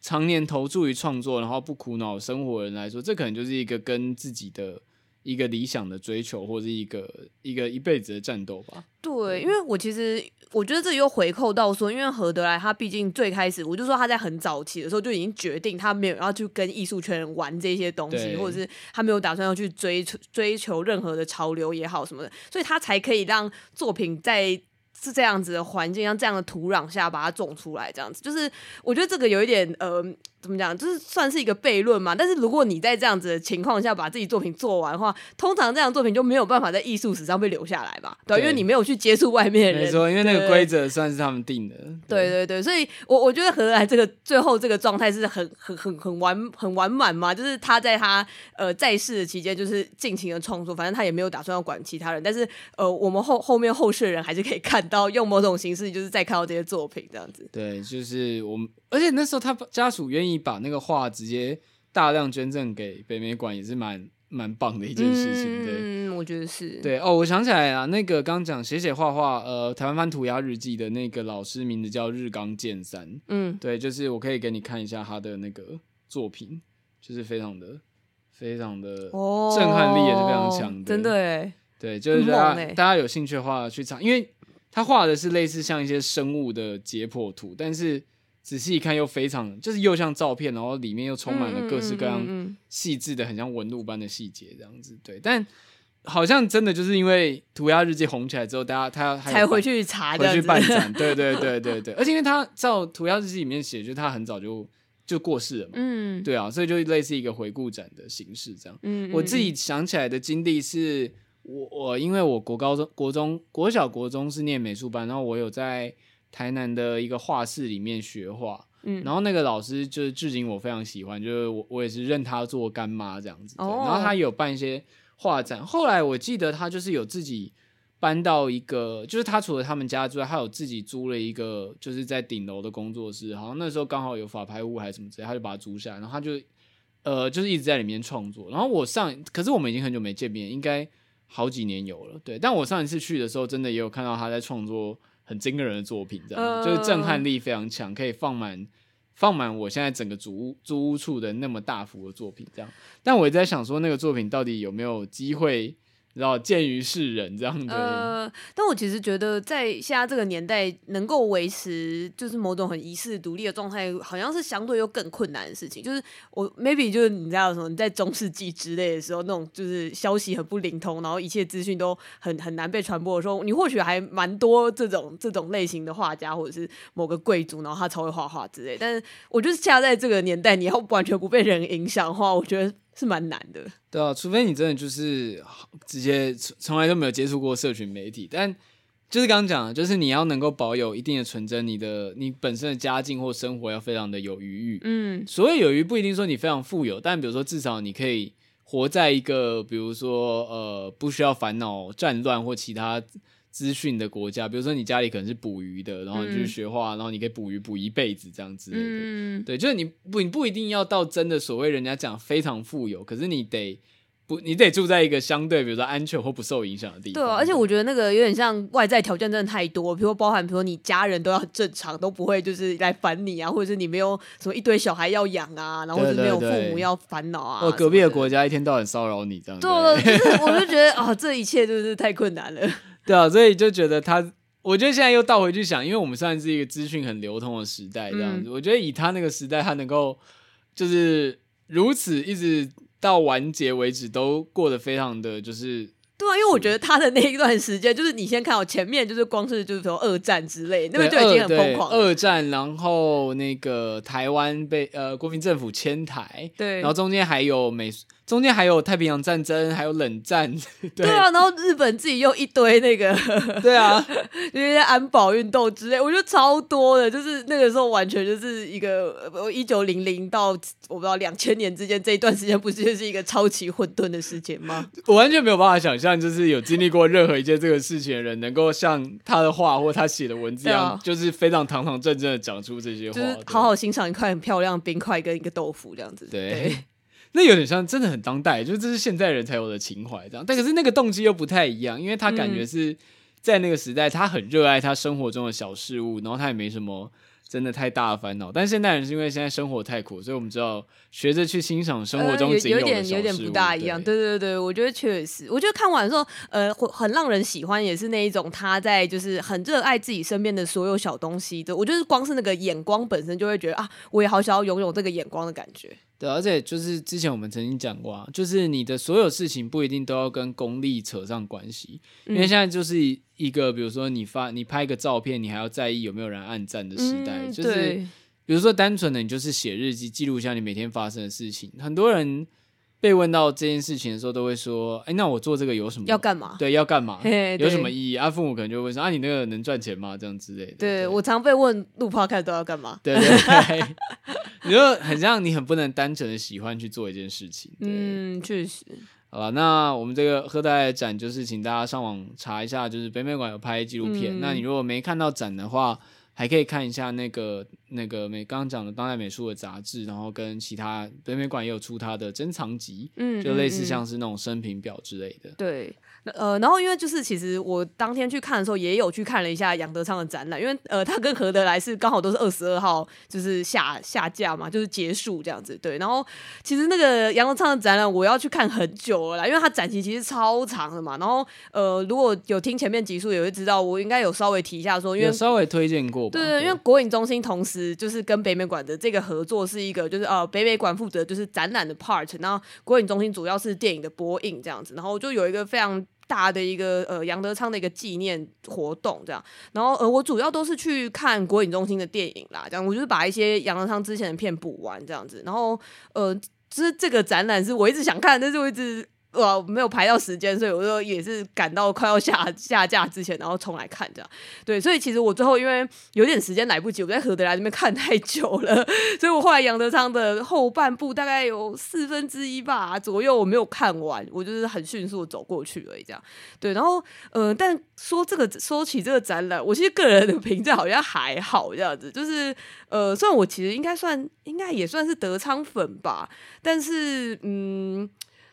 Speaker 1: 常年投注于创作，然后不苦恼生活的人来说，这可能就是一个跟自己的一个理想的追求，或者一个一个一辈子的战斗吧。
Speaker 2: 对，因为我其实我觉得这又回扣到说，因为何德来他毕竟最开始，我就说他在很早期的时候就已经决定他没有要去跟艺术圈玩这些东西，或者是他没有打算要去追求追求任何的潮流也好什么的，所以他才可以让作品在。是这样子的环境，像这样的土壤下把它种出来，这样子就是我觉得这个有一点呃，怎么讲，就是算是一个悖论嘛。但是如果你在这样子的情况下把自己作品做完的话，通常这样作品就没有办法在艺术史上被留下来吧？对，对，因为你没有去接触外面的人。
Speaker 1: 没错，因为那个规则算是他们定的。
Speaker 2: 对对对，所以我我觉得何德来这个最后这个状态是很很很很完很完满嘛，就是他在他呃在世的期间就是尽情的创作，反正他也没有打算要管其他人。但是呃，我们后后面后世的人还是可以看到。用某种形式，就是再看到这些作品这样子。
Speaker 1: 对，就是我们，而且那时候他家属愿意把那个画直接大量捐赠给北美馆，也是蛮蛮棒的一件事情。对，
Speaker 2: 嗯，我觉得是。
Speaker 1: 对哦，我想起来啊，那个刚讲写写画画，呃，台湾翻涂鸦日记的那个老师名字叫日冈健三。嗯，对，就是我可以给你看一下他的那个作品，就是非常的非常的震撼力也是非常强的，
Speaker 2: 真的哎。
Speaker 1: 对，就是大家大家有兴趣的话去查，因为他画的是类似像一些生物的解剖图，但是仔细一看又非常，就是又像照片，然后里面又充满了各式各样细致的、很像纹路般的细节，这样子。对，但好像真的就是因为涂鸦日记红起来之后，大家他要
Speaker 2: 才回去查，
Speaker 1: 回去办展。对对对对对，而且因为他照涂鸦日记里面写，就是他很早就就过世了嘛。嗯，对啊，所以就类似一个回顾展的形式这样。嗯，我自己想起来的经历是。我我因为我国高中、国中、国小、国中是念美术班，然后我有在台南的一个画室里面学画，嗯，然后那个老师就是至今我非常喜欢，就是我我也是认他做干妈这样子，哦，然后他有办一些画展，后来我记得他就是有自己搬到一个，就是他除了他们家之外，他有自己租了一个，就是在顶楼的工作室，好像那时候刚好有法拍屋还是什么之类，他就把它租下来，然后他就呃就是一直在里面创作，然后我上，可是我们已经很久没见面，应该。好几年有了，对，但我上一次去的时候，真的也有看到他在创作很惊人的作品，这样、呃、就是震撼力非常强，可以放满放满我现在整个租屋租屋处的那么大幅的作品，这样。但我也在想说，那个作品到底有没有机会？然后见于世人这样子。
Speaker 2: 呃，但我其实觉得，在现在这个年代，能够维持就是某种很遗世独立的状态，好像是相对又更困难的事情。就是我 maybe 就是你知道什么？你在中世纪之类的时候，那种就是消息很不灵通，然后一切资讯都很很难被传播的时候，你或许还蛮多这种这种类型的画家，或者是某个贵族，然后他超会画画之类。但是我觉得恰在这个年代，你要完全不被人影响的话，我觉得。是蛮难的，
Speaker 1: 对啊，除非你真的就是直接从来都没有接触过社群媒体，但就是刚刚讲的，就是你要能够保有一定的纯真，你的你本身的家境或生活要非常的有余裕，嗯，所谓有余不一定说你非常富有，但比如说至少你可以活在一个，比如说呃不需要烦恼战乱或其他。资讯的国家，比如说你家里可能是捕鱼的，然后你去学画，嗯、然后你可以捕鱼捕一辈子这样子。嗯，对，就是你不你不一定要到真的所谓人家讲非常富有，可是你得不你得住在一个相对比如说安全或不受影响的地方。
Speaker 2: 对、啊，而且我觉得那个有点像外在条件真的太多，比如包含比如说你家人都要很正常，都不会就是来烦你啊，或者是你没有什么一堆小孩要养啊，然后或者是没有父母要烦恼啊，
Speaker 1: 或隔壁的国家一天到晚骚扰你这样子。
Speaker 2: 对，就是我就觉得啊，这一切就是太困难了。
Speaker 1: 对啊，所以就觉得他，我觉得现在又倒回去想，因为我们算是一个资讯很流通的时代，这样子，嗯、我觉得以他那个时代，他能够就是如此一直到完结为止，都过得非常的就是。
Speaker 2: 对啊，因为我觉得他的那一段时间，就是你先看我前面，就是光是就是说二战之类，那边就已经很疯狂了。
Speaker 1: 二战，然后那个台湾被呃国民政府迁台，对，然后中间还有美。中间还有太平洋战争，还有冷战，对，对啊，然后
Speaker 2: 日本自己又一堆那个，
Speaker 1: 对啊，
Speaker 2: 一些安保运动之类，我觉得超多的，就是那个时候完全就是一个一九零零到我不知道两千年之间这一段时间，不是就是一个超级混沌的时间吗？
Speaker 1: 我完全没有办法想象，就是有经历过任何一件这个事情的人，能够像他的话或他写的文字一样，啊、就是非常堂堂正正的讲出这些话，
Speaker 2: 就是好好欣赏一块很漂亮的冰块跟一个豆腐这样子，
Speaker 1: 对。对那有点像，真的很当代，就是这是现代人才有的情怀，这样。但可是那个动机又不太一样，因为他感觉是在那个时代，他很热爱他生活中的小事物，然后他也没什么真的太大的烦恼，但现代人是因为现在生活太苦，所以我们知道学着去欣赏生活中仅有的小事物，呃、有，有点有点
Speaker 2: 不大一样。对对对，我觉得确实，我觉得看完的时候，呃，很让人喜欢，也是那一种他在就是很热爱自己身边的所有小东西的。我觉得光是那个眼光本身就会觉得啊，我也好想要拥有这个眼光的感觉。
Speaker 1: 对，而且就是之前我们曾经讲过啊，就是你的所有事情不一定都要跟功利扯上关系，因为现在就是一个，比如说你发你拍一个照片，你还要在意有没有人按赞的时代，嗯、就是比如说单纯的你就是写日记，记录一下你每天发生的事情。很多人被问到这件事情的时候，都会说：“哎，那我做这个有什么？
Speaker 2: 要干嘛？
Speaker 1: 对，要干嘛？有什么意义？”啊，父母可能就会说：“啊，你那个能赚钱吗？这样之类的。”
Speaker 2: 对，我常被问录 Podcast 都要干嘛？
Speaker 1: 对对对。你就很像你很不能单纯的喜欢去做一件事情。
Speaker 2: 嗯，确实。
Speaker 1: 好了，那我们这个和德来的展就是请大家上网查一下，就是北美馆有拍纪录片。嗯、那你如果没看到展的话，还可以看一下那个那个美刚刚讲的当代美术的杂志，然后跟其他北美馆也有出它的珍藏集，嗯，就类似像是那种生平表之类的。
Speaker 2: 对。呃，然后因为就是其实我当天去看的时候，也有去看了一下杨德昌的展览，因为呃，他跟何德来是刚好都是二十二号，就是下下架嘛，就是结束这样子。对，然后其实那个杨德昌的展览我要去看很久了啦，因为他展期其实超长的嘛。然后呃，如果有听前面集数也会知道，我应该有稍微提一下说，因为
Speaker 1: 稍微推荐过吧。
Speaker 2: 对，对，因为国影中心同时就是跟北美馆的这个合作是一个，就是呃，北美馆负责就是展览的 part，然后国影中心主要是电影的播映这样子，然后就有一个非常。大的一个呃杨德昌的一个纪念活动这样，然后呃我主要都是去看国影中心的电影啦，这样我就是把一些杨德昌之前的片补完这样子，然后呃就是这个展览是我一直想看，但是我一直。我没有排到时间，所以我就也是赶到快要下下架之前，然后重来看这样。对，所以其实我最后因为有点时间来不及，我在何德来那边看太久了，所以我后来杨德昌的后半部大概有四分之一吧左右我没有看完，我就是很迅速走过去而已这样。对，然后呃，但说这个说起这个展览，我其实个人的评价好像还好这样子，就是呃，虽然我其实应该算应该也算是德昌粉吧，但是嗯。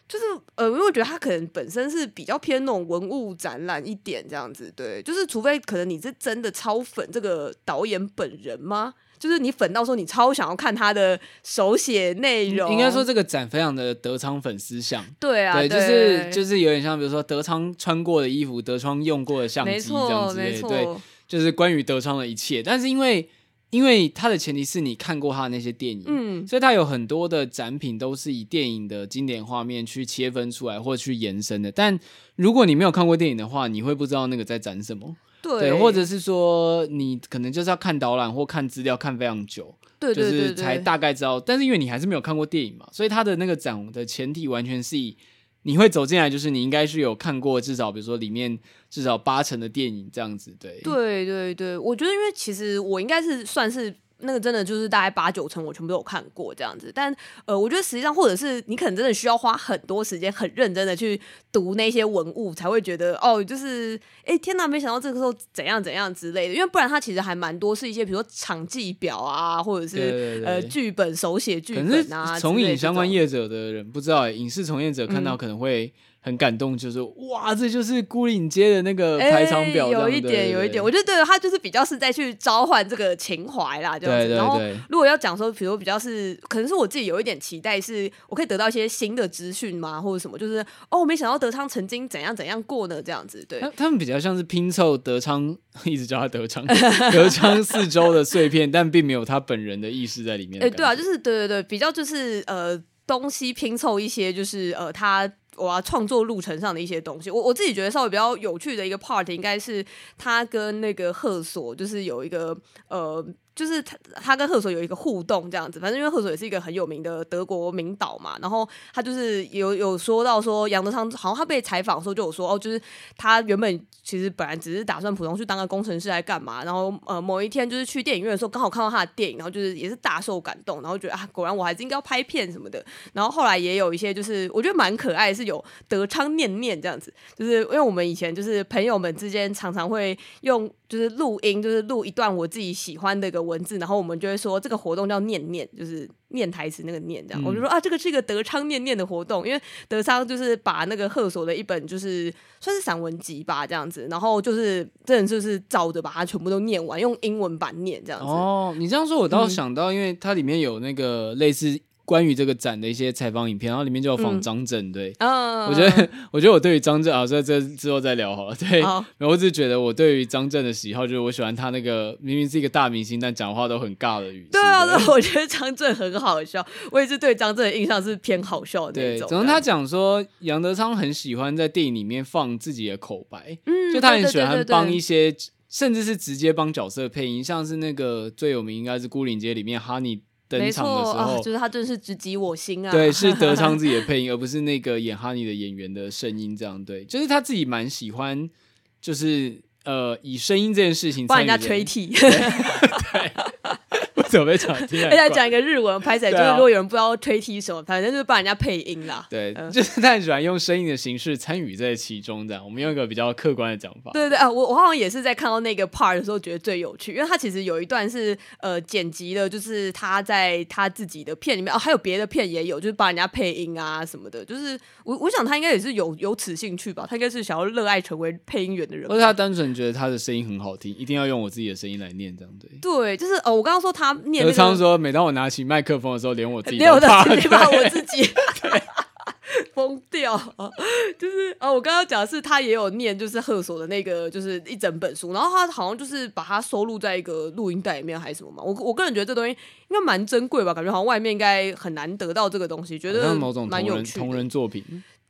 Speaker 2: 就是呃，因为我觉得他可能本身是比较偏那种文物展览一点这样子，对，就是除非可能你是真的超粉这个导演本人吗？就是你粉到说你超想要看他的手写内容，
Speaker 1: 应该说这个展非常的德昌粉丝像，
Speaker 2: 对啊，
Speaker 1: 对，就是就是有点像比如说德昌穿过的衣服，德昌用过的相机这样子，对，就是关于德昌的一切，但是因为。因为它的前提是你看过他的那些电影，嗯，所以它有很多的展品都是以电影的经典画面去切分出来或者去延伸的。但如果你没有看过电影的话，你会不知道那个在展什么，对，对，或者是说你可能就是要看导览或看资料看非常久，对，对，对，对，就是才大概知道。但是因为你还是没有看过电影嘛，所以它的那个展的前提完全是以。你会走进来，就是你应该是有看过至少，比如说里面至少八成的电影这样子，对。
Speaker 2: 对对对，我觉得因为其实我应该是算是。那个真的就是大概八九成，我全部都有看过这样子。但呃，我觉得实际上，或者是你可能真的需要花很多时间，很认真的去读那些文物，才会觉得哦，就是哎，天哪，没想到这个时候怎样怎样之类的。因为不然，它其实还蛮多是一些，比如说场记表啊，或者是呃剧本手写剧本啊。从影相关业者的人不知道，影视从业者看到可能会。很感动，就是哇，这就是孤岭街的那个排场表，欸，有一点，有一点，我觉得对他就是比较是在去召唤这个情怀啦，这样子。对对对，然后如果要讲说，比如比较是，可能是我自己有一点期待，是我可以得到一些新的资讯吗，或者什么？就是哦，没想到德昌曾经怎样怎样过呢？这样子，对。他
Speaker 1: 他们比较像是拼凑德昌，一直叫他德昌，德昌四周的碎片，但并没有他本人的意识在里面。哎，
Speaker 2: 欸，对啊，就是对对对，比较就是呃，东西拼凑一些，就是呃，他。我要创作路程上的一些东西，我我自己觉得稍微比较有趣的一个 part 应该是他跟那个赫索，就是有一个呃。就是他，他跟赫索有一个互动这样子，反正因为赫索也是一个很有名的德国名导嘛，然后他就是有有说到说杨德昌，好像他被采访的时候就有说哦，就是他原本其实本来只是打算普通去当个工程师来干嘛，然后呃某一天就是去电影院的时候刚好看到他的电影，然后就是也是大受感动，然后觉得啊果然我还是应该要拍片什么的，然后后来也有一些就是我觉得蛮可爱，是有德昌念念这样子，就是因为我们以前就是朋友们之间常常会用就是录音，就是录一段我自己喜欢的一个。文字，然后我们就会说这个活动叫念念，就是念台词那个念这样，嗯、我就说啊，这个是一个德昌念念的活动，因为德昌就是把那个赫索的一本就是算是散文集吧这样子，然后就是真的就是照着把它全部都念完，用英文版念这样子。
Speaker 1: 哦，你这样说，我倒想到，嗯、因为它里面有那个类似。关于这个展的一些采访影片，然后里面就有访张震，对，嗯、我觉得，我觉得我对于张震啊，这这之后再聊好了，对，然后我只是觉得我对于张震的喜好，就是我喜欢他那个明明是一个大明星，但讲话都很尬的语气。
Speaker 2: 对啊，对，我觉得张震很好笑，我也是对张震的印象是偏好笑的那种。对，总之他讲说杨德昌很喜欢在电影里面放自己的口白，嗯，就他很喜欢帮一些，甚至是直接帮角色配音，像是那个最有名应该是《孤岭街》里面哈尼。登场的时候，啊、就是他真是直击我心啊！
Speaker 1: 对，是德 昌自己的配音，而不是那个演哈尼的演员的声音。这样对，就是他自己蛮喜欢，就是呃，以声音这件事情帮人家吹替。对。对准备讲，接下来
Speaker 2: 讲一个日文拍起来，就是如果有人不知道推踢什么，反正就是帮人家配音啦。
Speaker 1: 对，就是他很喜欢用声音的形式参与在其中，这样。我们用一个比较客观的讲法。
Speaker 2: 对对对啊，我我好像也是在看到那个 part 的时候觉得最有趣，因为他其实有一段是呃剪辑的，就是他在他自己的片里面哦，还有别的片也有，就是帮人家配音啊什么的。就是我我想他应该也是有有此兴趣吧，他应该是想要热爱成为配音员的人，
Speaker 1: 或者他单纯觉得他的声音很好听，一定要用我自己的声音来念这样对。
Speaker 2: 对，就是哦，我刚刚说他。
Speaker 1: 德昌说：“每当我拿起麦克风的时候，连我自己都怕，
Speaker 2: 连我自己 疯掉。就是哦，我刚刚讲的是他也有念，就是贺索的那个，就是一整本书。然后他好像就是把它收录在一个录音带里面，还是什么嘛？我我个人觉得这东西应该蛮珍贵吧，感觉好像外面应该很难得到这个东西，觉得
Speaker 1: 某种蛮有趣同人作品，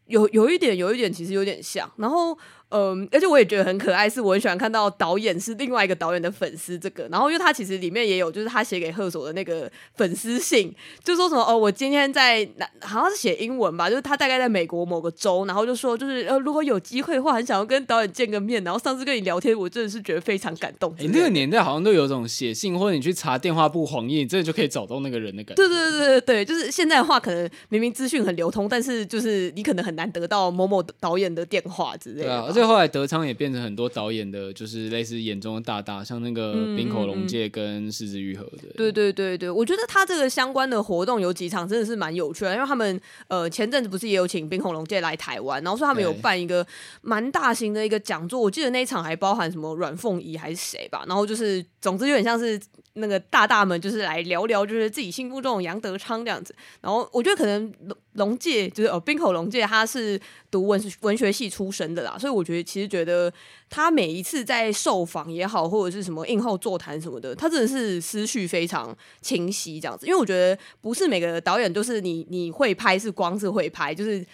Speaker 2: 有有一点，有一点，其实有点像。然后。”嗯，而且我也觉得很可爱，是我很喜欢看到导演是另外一个导演的粉丝这个，然后因为他其实里面也有，就是他写给贺索的那个粉丝信，就说什么哦，我今天在好像是写英文吧，就是他大概在美国某个州，然后就说就是呃，如果有机会的话，很想要跟导演见个面，然后上次跟你聊天，我真的是觉得非常感动。哎、欸，
Speaker 1: 那个年代好像都有种写信，或者你去查电话簿黄页，你真的就可以找到那个人的感觉。
Speaker 2: 对对对对对，就是现在的话，可能明明资讯很流通，但是就是你可能很难得到某某导演的电话之类的。对啊，
Speaker 1: 而且后来德昌也。变成很多导演的，就是类似眼中的大大，像那个冰口龙介跟是枝裕和的。
Speaker 2: 对对对对，我觉得他这个相关的活动有几场真的是蛮有趣的，因为他们呃前阵子不是也有请冰口龙介来台湾，然后说他们有办一个蛮大型的一个讲座，我记得那一场还包含什么阮凤仪还是谁吧，然后就是总之有点像是。那个大大们就是来聊聊，就是自己心目中的杨德昌这样子。然后我觉得可能龙介就是哦，冰口龙介他是读文文学系出身的啦，所以我觉得其实觉得他每一次在受访也好，或者是什么映后座谈什么的，他真的是思绪非常清晰这样子。因为我觉得不是每个导演都是你你会拍是光是会拍，就是。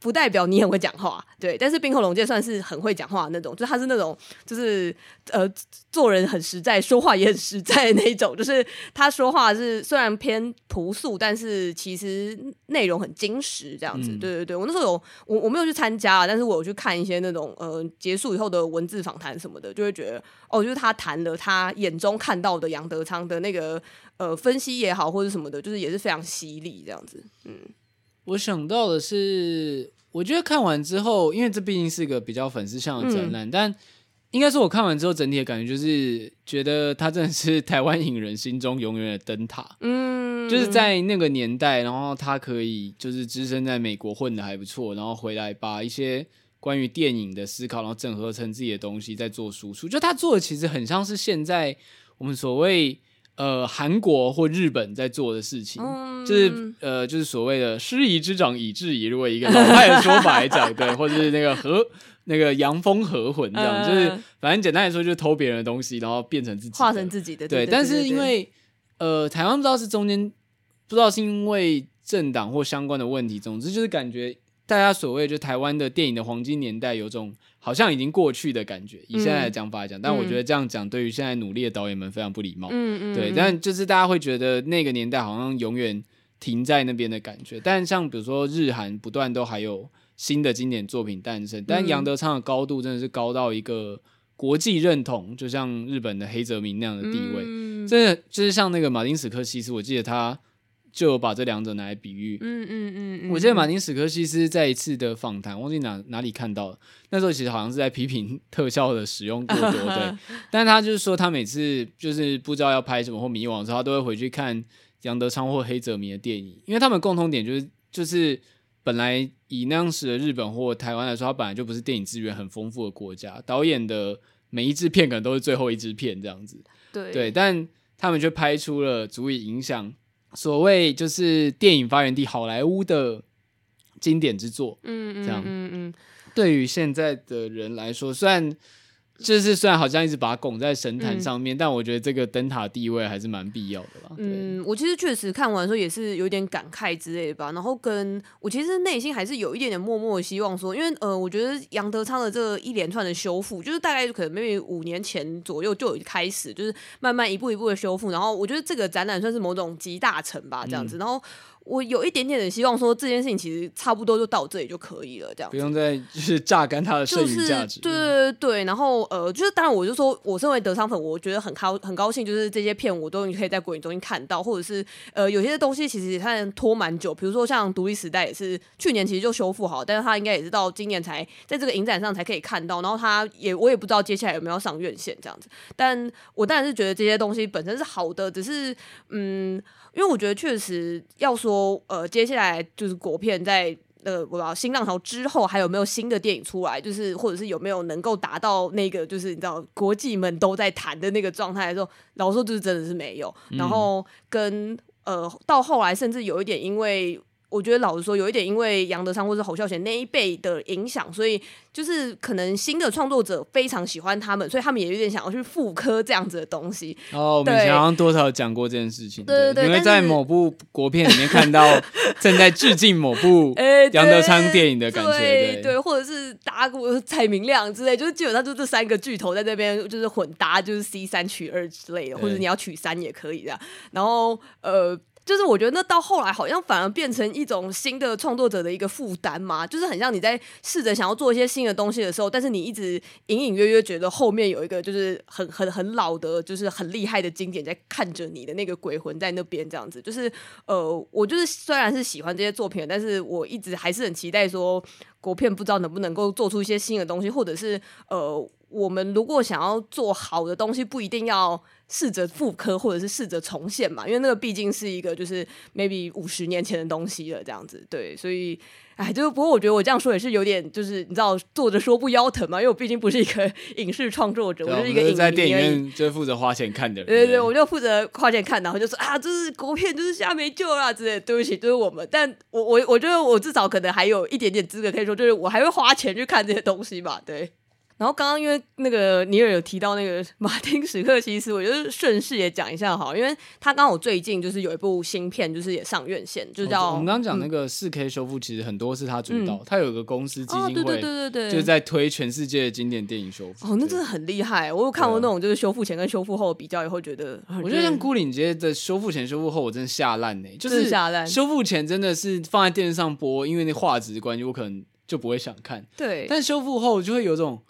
Speaker 2: 不代表你很会讲话，对，但是冰河龙介算是很会讲话的那种，就他是那种就是呃做人很实在，说话也很实在的那种，就是他说话是虽然偏朴素，但是其实内容很精实，这样子。嗯、对对对，我那时候有我我没有去参加啊，但是我有去看一些那种呃结束以后的文字访谈什么的，就会觉得哦，就是他谈了他眼中看到的杨德昌的那个呃分析也好，或者什么的，就是也是非常犀利这样子，嗯。
Speaker 1: 我想到的是，我觉得看完之后，因为这毕竟是一个比较粉丝向的展览，嗯、但应该说我看完之后整体的感觉就是，觉得他真的是台湾影人心中永远的灯塔。嗯，就是在那个年代，然后他可以就是只身在美国混的还不错，然后回来把一些关于电影的思考，然后整合成自己的东西，在做输出。就他做的其实很像是现在我们所谓。呃，韩国或日本在做的事情，嗯、就是呃，就是所谓的师夷之长以制夷，如果一个老派的说法来讲，对，或者是那个和那个洋风合混这样，嗯、就是反正简单来说，就是偷别人的东西，然后变成自己，
Speaker 2: 化成自己的。
Speaker 1: 对，但是因为呃，台湾不知道是中间不知道是因为政党或相关的问题，总之就是感觉大家所谓就台湾的电影的黄金年代有种。好像已经过去的感觉，以现在的讲法来讲，嗯、但我觉得这样讲对于现在努力的导演们非常不礼貌。嗯嗯，对，但就是大家会觉得那个年代好像永远停在那边的感觉。但像比如说日韩不断都还有新的经典作品诞生，但杨德昌的高度真的是高到一个国际认同，就像日本的黑泽明那样的地位。嗯、真的就是像那个马丁史克西斯，我记得他。就有把这两者拿来比喻。嗯嗯嗯，嗯嗯，我记得马丁史科西斯在一次的访谈，忘记哪哪里看到了。那时候其实好像是在批评特效的使用过多，对。但他就是说，他每次就是不知道要拍什么或迷惘的时候，他都会回去看杨德昌或黑泽明的电影，因为他们共同点就是就是本来以那样时的日本或台湾来说，它本来就不是电影资源很丰富的国家，导演的每一支片可能都是最后一支片这样子。
Speaker 2: 对
Speaker 1: 对，但他们却拍出了足以影响所谓就是电影发源地好莱坞的经典之作。嗯嗯，这样嗯嗯，对于现在的人来说，虽然。就是虽然好像一直把它拱在神坛上面，嗯，但我觉得这个灯塔地位还是蛮必要的吧。
Speaker 2: 嗯，我其实确实看完的时候也是有点感慨之类的吧。然后跟我其实内心还是有一点点默默的希望说，因为呃，我觉得杨德昌的这一连串的修复，就是大概可能 maybe 五年前左右就有开始，就是慢慢一步一步的修复。然后我觉得这个展览算是某种集大成吧，这样子。嗯，然后。我有一点点的希望，说这件事情其实差不多就到这里就可以了，这样
Speaker 1: 不用再就是榨干它的剩余价值。
Speaker 2: 对对对，然后呃，就是当然，我就说我身为德商粉，我觉得很高很高兴，就是这些片我都可以在国影中心看到，或者是呃有些东西其实它拖蛮久，比如说像独立时代也是去年其实就修复好，但是它应该也是到今年才在这个影展上才可以看到，然后它也我也不知道接下来有没有上院线这样子，但我当然是觉得这些东西本身是好的，只是嗯。因为我觉得确实要说，呃，接下来就是国片在呃，我不知道新浪潮之后还有没有新的电影出来，就是或者是有没有能够达到那个就是你知道国际们都在谈的那个状态的时候，老实说就是真的是没有。然后跟呃到后来甚至有一点因为。我觉得老实说，有一点因为杨德昌或是侯孝贤那一辈的影响，所以就是可能新的创作者非常喜欢他们，所以他们也有点想要去复刻这样子的东西。
Speaker 1: 哦，我们以前好像多少讲过这件事情。对对对，因为在某部国片里面看到 正在致敬某部 杨德昌电影的感觉，对
Speaker 2: 对，对，或者是打鼓蔡明亮之类，就是基本上就这三个巨头在这边就是混搭，就是 C 三取二之类的，或者你要取三也可以这样。然后呃。就是我觉得那到后来好像反而变成一种新的创作者的一个负担嘛，就是很像你在试着想要做一些新的东西的时候，但是你一直隐隐约约觉得后面有一个就是很很很老的，就是很厉害的经典在看着你的那个鬼魂在那边这样子。就是呃，我就是虽然是喜欢这些作品，但是我一直还是很期待说国片不知道能不能够做出一些新的东西，或者是呃，我们如果想要做好的东西，不一定要。试着复刻或者是试着重现嘛，因为那个毕竟是一个就是 maybe 五十年前的东西了，这样子对，所以哎，就是不过我觉得我这样说也是有点就是你知道坐着说不腰疼嘛，因为我毕竟不是一个 影视创作者，我就是一个影迷，
Speaker 1: 在电影院就负责花钱看的人，
Speaker 2: 对对对，我就负责花钱看，然后就说啊，这是国片，就是下没救了之类的，对不起，就是我们，但我我我觉得我至少可能还有一点点资格可以说，就是我还会花钱去看这些东西吧，对。然后刚刚因为那个尼尔有提到那个马丁史克西斯，我就顺势也讲一下好，因为他刚好最近就是有一部新片，就是也上院线，就叫、
Speaker 1: 哦、我们刚刚讲那个四 K 修复，其实很多是他主导，嗯、他有个公司基金会，
Speaker 2: 对对对对对，
Speaker 1: 就是在推全世界的经典电影修复。
Speaker 2: 哦，那真的很厉害，我有看过那种就是修复前跟修复后的比较，以后觉得，
Speaker 1: 我觉得像孤岭街的修复前修复后，我真的吓烂呢，就是吓烂。修复前真的是放在电视上播，因为那画质的关系，我可能就不会想看。
Speaker 2: 对，
Speaker 1: 但修复后就会有种。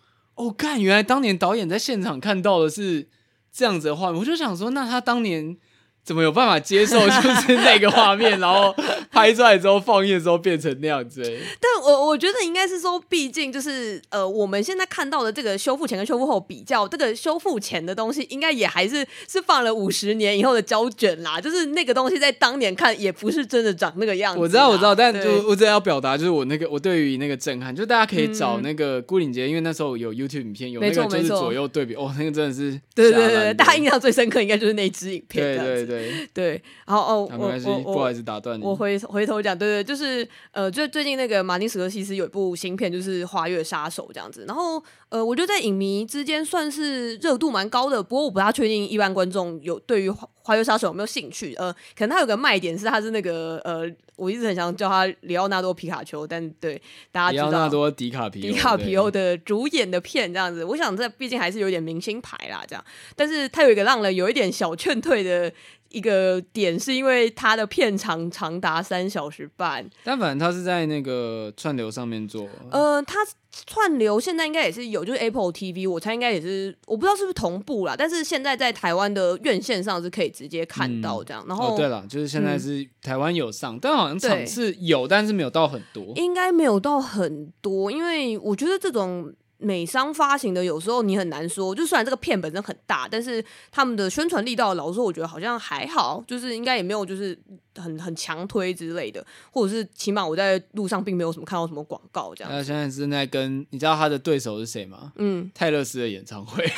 Speaker 1: 哦，看，原来当年导演在现场看到的是这样子的画面，我就想说，那他当年。怎么有办法接受 就是那个画面，然后拍出来之后放映的时候变成那样子？
Speaker 2: 但我我觉得应该是说，毕竟就是呃，我们现在看到的这个修复前跟修复后比较，这个修复前的东西应该也还是是放了五十年以后的胶卷啦。就是那个东西在当年看也不是真的长那个样子。
Speaker 1: 我知道，我知道，但就我真的要表达就是我那个我对于那个震撼，就大家可以找那个孤岭节，因为那时候有 YouTube 影片，有那个就是左右对比，哦，那个真的是
Speaker 2: 对对对对，大家印象最深刻应该就是那支影片，
Speaker 1: 对对对。
Speaker 2: 对，然后哦，
Speaker 1: 没关系，不好意思打断你。
Speaker 2: 我回回头讲，对对，就是呃，就最近那个马丁·史科西斯有一部新片，就是《花月杀手》这样子。然后呃，我觉得在影迷之间算是热度蛮高的，不过我不大确定一般观众有对于《花月杀手》有没有兴趣。呃，可能他有个卖点是他是那个呃，我一直很想叫他里奥纳多·皮卡丘，但对大家知道，
Speaker 1: 里奥纳多·迪卡皮
Speaker 2: 迪卡皮欧的主演的片这样子。我想这毕竟还是有点明星牌啦，这样。但是他有一个让人有一点小劝退的。一个点是因为它的片长长达三小时半，
Speaker 1: 但反正它是在那个串流上面做。
Speaker 2: 呃，它串流现在应该也是有，就是 Apple TV，我猜应该也是，我不知道是不是同步啦。但是现在在台湾的院线上是可以直接看到这样。嗯、然后、
Speaker 1: 哦、对了，就是现在是台湾有上，嗯、但好像场次有，但是没有到很多，
Speaker 2: 应该没有到很多，因为我觉得这种。美商发行的，有时候你很难说。就虽然这个片本身很大，但是他们的宣传力道，老实说，我觉得好像还好，就是应该也没有就是很很强推之类的，或者是起码我在路上并没有什么看到什么广告这样。
Speaker 1: 他现在正在跟你知道他的对手是谁吗？嗯，泰勒斯的演唱会。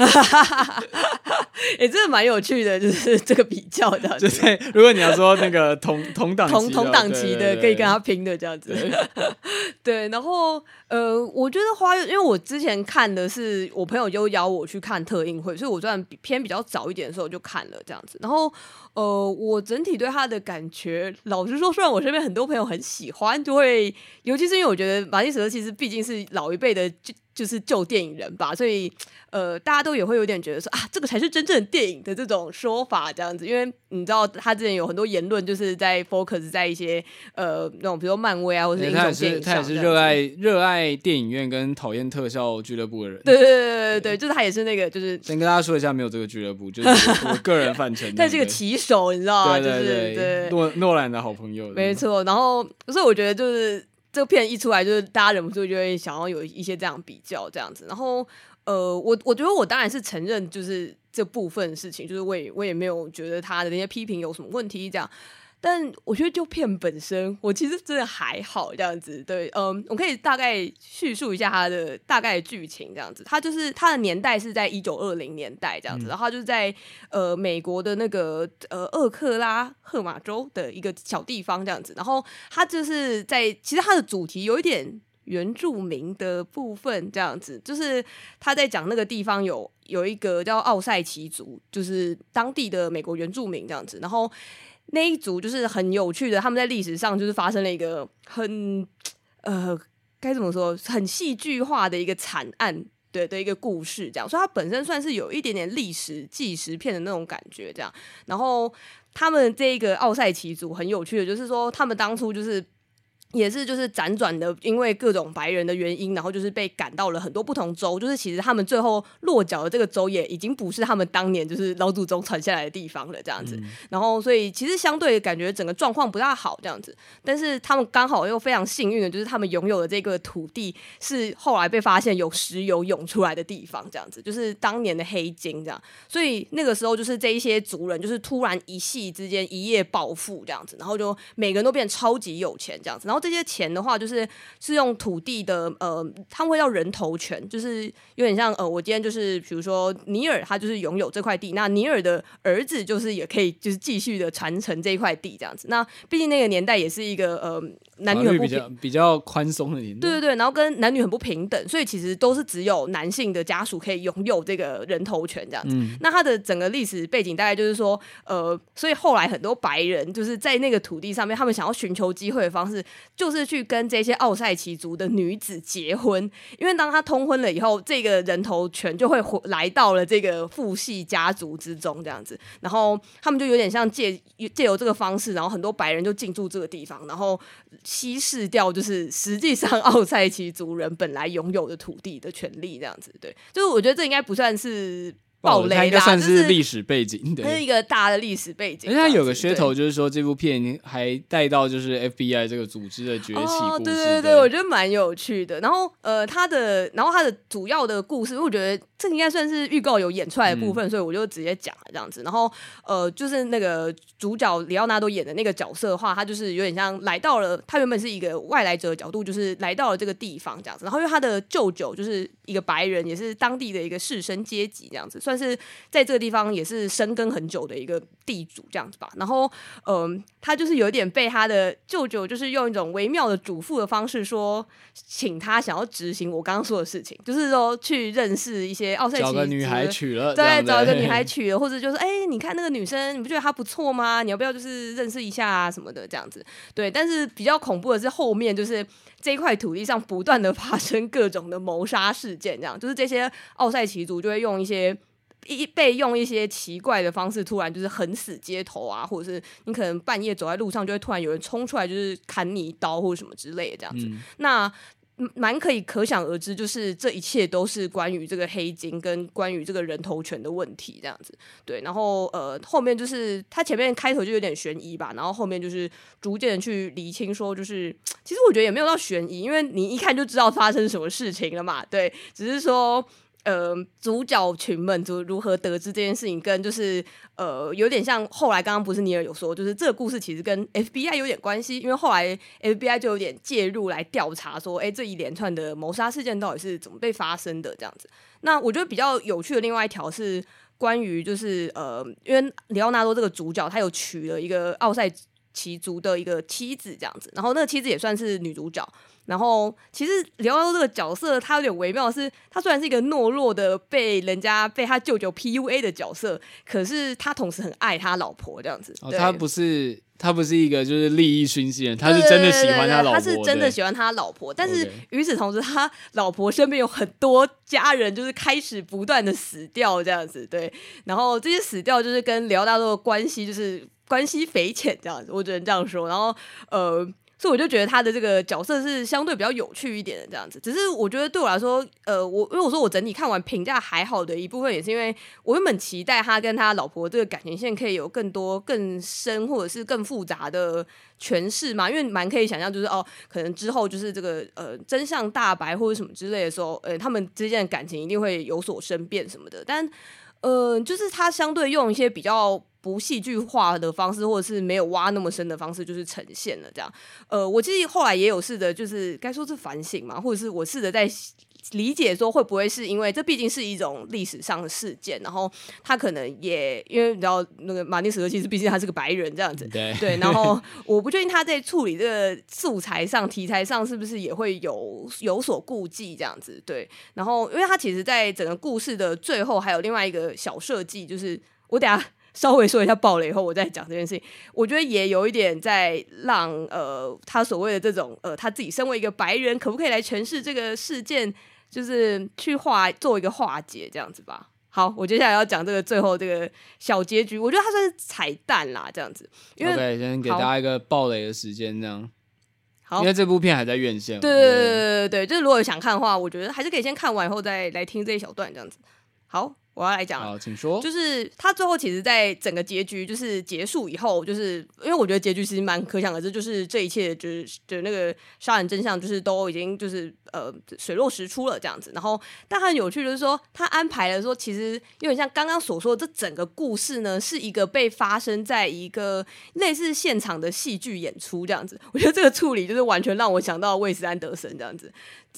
Speaker 2: 也、欸、真的蛮有趣的，就是 这个比较的。
Speaker 1: 就是如果你要说那个同同档
Speaker 2: 同同档期的，可以跟他拼的这样子。对，然后呃，我觉得花月，因为我之前看的是我朋友就邀我去看特映会，所以我算偏比较早一点的时候就看了这样子。然后呃，我整体对他的感觉，老实说，虽然我身边很多朋友很喜欢，就会尤其是因为我觉得马丁·史克其实毕竟是老一辈的就就是旧电影人吧，所以。呃，大家都也会有点觉得说啊，这个才是真正的电影的这种说法这样子，因为你知道他之前有很多言论，就是在 focus 在一些呃那种比如说漫威啊，或者英雄电影。他也是热爱热爱电影院跟讨厌特效俱乐部的人。对对对对对，就是他也是那个就是。先跟大家说一下，没有这个俱乐部，就是 我个人范畴。他是个棋手，你知道吗？对对对，对诺诺兰的好朋友。没错，然后所以我觉得就是这个片一出来，就是大家忍不住就会想要有一些这样比较这样子，然后。呃，我我觉得我当然是承认，就是这部分事情，就是我也我也没有觉得他的那些批评有什么问题这样。但我觉得就片本身，我其实真的还好这样子。对，嗯，我可以大概叙述一下它的大概剧情这样子。它就是它的年代是在一九二零年代这样子，嗯、然后就是在呃美国的那个呃厄克拉荷马州的一个小地方这样子。然后它就是在其实它的主题有一点。原住民的部分这样子，就是他在讲那个地方有有一个叫奥赛奇族，就是当地的美国原住民这样子。然后那一族就是很有趣的，他们在历史上就是发生了一个很呃该怎么说，很戏剧化的一个惨案对的一个故事这样。所以它本身算是有一点点历史纪实片的那种感觉这样。然后他们这一个奥赛奇族很有趣的，就是说他们当初就是。也是就是辗转的，因为各种白人的原因，然后就是被赶到了很多不同州。就是其实他们最后落脚的这个州也已经不是他们当年就是老祖宗传下来的地方了，这样子。嗯、然后所以其实相对感觉整个状况不大好这样子。但是他们刚好又非常幸运的，就是他们拥有的这个土地是后来被发现有石油涌出来的地方，这样子就是当年的黑金这样。所以那个时候就是这一些族人就是突然一夕之间一夜暴富这样子，然后就每个人都变超级有钱这样子，然后。这些钱的话，就是是用土地的，呃，他们会要人头权，就是有点像，呃，我今天就是，比如说尼尔，他就是拥有这块地，那尼尔的儿子就是也可以，就是继续的传承这一块地这样子。那毕竟那个年代也是一个，呃，男女很不平，比较宽松的年代，对对对，然后跟男女很不平等，所以其实都是只有男性的家属可以拥有这个人头权这样子。嗯、那他的整个历史背景大概就是说，呃，所以后来很多白人就是在那个土地上面，他们想要寻求机会的方式。就是去跟这些奥塞奇族的女子结婚，因为当他通婚了以后，这个人头权就会回来到了这个父系家族之中，这样子，然后他们就有点像借借由这个方式，然后很多白人就进驻这个地方，然后稀释掉就是实际上奥赛奇族人本来拥有的土地的权利，这样子，对，就是我觉得这应该不算是。暴雷啦，应该算是历史背景，对，它是一个大的历史背景。而且它有个噱头，就是说这部片还带到就是 FBI 这个组织的崛起。哦，对对对，我觉得蛮有趣的。然后呃，它的然后它的主要的故事，我觉得这应该算是预告有演出来的部分，嗯、所以我就直接讲了这样子。然后呃，就是那个主角里奥纳多演的那个角色的话，他就是有点像来到了，他原本是一个外来者的角度，就是来到了这个地方这样子。然后因为他的舅舅就是一个白人，也是当地的一个士绅阶级这样子，算是在这个地方也是深耕很久的一个地主这样子吧。然后，嗯、呃，他就是有一点被他的舅舅，就是用一种微妙的嘱咐的方式说，请他想要执行我刚刚说的事情，就是说去认识一些奥赛奇，找个女孩娶了，对，找一个女孩娶了，或者就是哎、欸，你看那个女生，你不觉得她不错吗？你要不要就是认识一下啊什么的这样子？对，但是比较恐怖的是后面就是这一块土地上不断的发生各种的谋杀事件，这样就是这些奥赛奇族就会用一些。一被用一些奇怪的方式，突然就是横死街头啊，或者是你可能半夜走在路上，就会突然有人冲出来，就是砍你一刀或者什么之类的这样子。嗯、那蛮可以可想而知，就是这一切都是关于这个黑金跟关于这个人头权的问题这样子。对，然后呃后面就是他前面开头就有点悬疑吧，然后后面就是逐渐的去理清，说就是其实我觉得也没有到悬疑，因为你一看就知道发生什么事情了嘛。对，只是说。呃，主角群们如如何得知这件事情，跟就是呃，有点像后来刚刚不是尼尔有说，就是这个故事其实跟 FBI 有点关系，因为后来 FBI 就有点介入来调查，说，哎，这一连串的谋杀事件到底是怎么被发生的这样子。那我觉得比较有趣的另外一条是关于就是呃，因为里奥纳多这个主角他有娶了一个奥赛奇族的一个妻子这样子，然后那个妻子也算是女主角。然后，其实里奥纳多这个角色，他有点微妙的是，他虽然是一个懦弱的被人家被他舅舅 PUA 的角色，可是他同时很爱他老婆这样子。
Speaker 1: 哦，他不是他不是一个就是利益熏心人，他是真的喜欢他老婆，
Speaker 2: 他是真的喜欢他老婆。但是与此同时，他老婆身边有很多家人，就是开始不断的死掉这样子。对，然后这些死掉就是跟里奥纳多的关系就是关系匪浅这样子，我只能这样说。然后，呃。所以我就觉得他的这个角色是相对比较有趣一点的这样子，只是我觉得对我来说，呃，我因为我说我整体看完评价还好的一部分，也是因为我原本期待他跟他老婆这个感情线可以有更多更深或者是更复杂的诠释嘛，因为蛮可以想象就是哦，可能之后就是这个呃真相大白或者什么之类的时候，呃，他们之间的感情一定会有所生变什么的，但呃，就是他相对用一些比较。不戏剧化的方式，或者是没有挖那么深的方式，就是呈现了这样。呃，我其实后来也有试着，就是该说是反省嘛，或者是我试着在理解说，会不会是因为这毕竟是一种历史上的事件，然后他可能也因为你知道那个马丁·史柯西，毕竟他是个白人这样子，
Speaker 1: 对，
Speaker 2: 对，然后我不确定他在处理这个素材上、题材上是不是也会有有所顾忌这样子，对。然后，因为他其实在整个故事的最后还有另外一个小设计，就是我等下。稍微说一下爆雷以后，我再讲这件事情。我觉得也有一点在让呃，他所谓的这种呃，他自己身为一个白人，可不可以来诠释这个事件，就是去化做一个化解这样子吧。好，我接下来要讲这个最后这个小结局，我觉得它算是彩蛋啦，这样子。因为
Speaker 1: OK，先给大家一个暴雷的时间，这样。好，因为这部片还在院线。
Speaker 2: 对对对对对对，就是如果有想看的话，我觉得还是可以先看完以后再来听这一小段这样子。好。我要来讲，
Speaker 1: 好，请说。
Speaker 2: 就是他最后其实，在整个结局就是结束以后，就是因为我觉得结局其实蛮可想而知，就是这一切就是就那个杀人真相，就是都已经就是呃水落石出了这样子。然后，但很有趣就是说，他安排了说，其实有点像刚刚所说的，这整个故事呢，是一个被发生在一个类似现场的戏剧演出这样子。我觉得这个处理就是完全让我想到魏斯安德森这样子。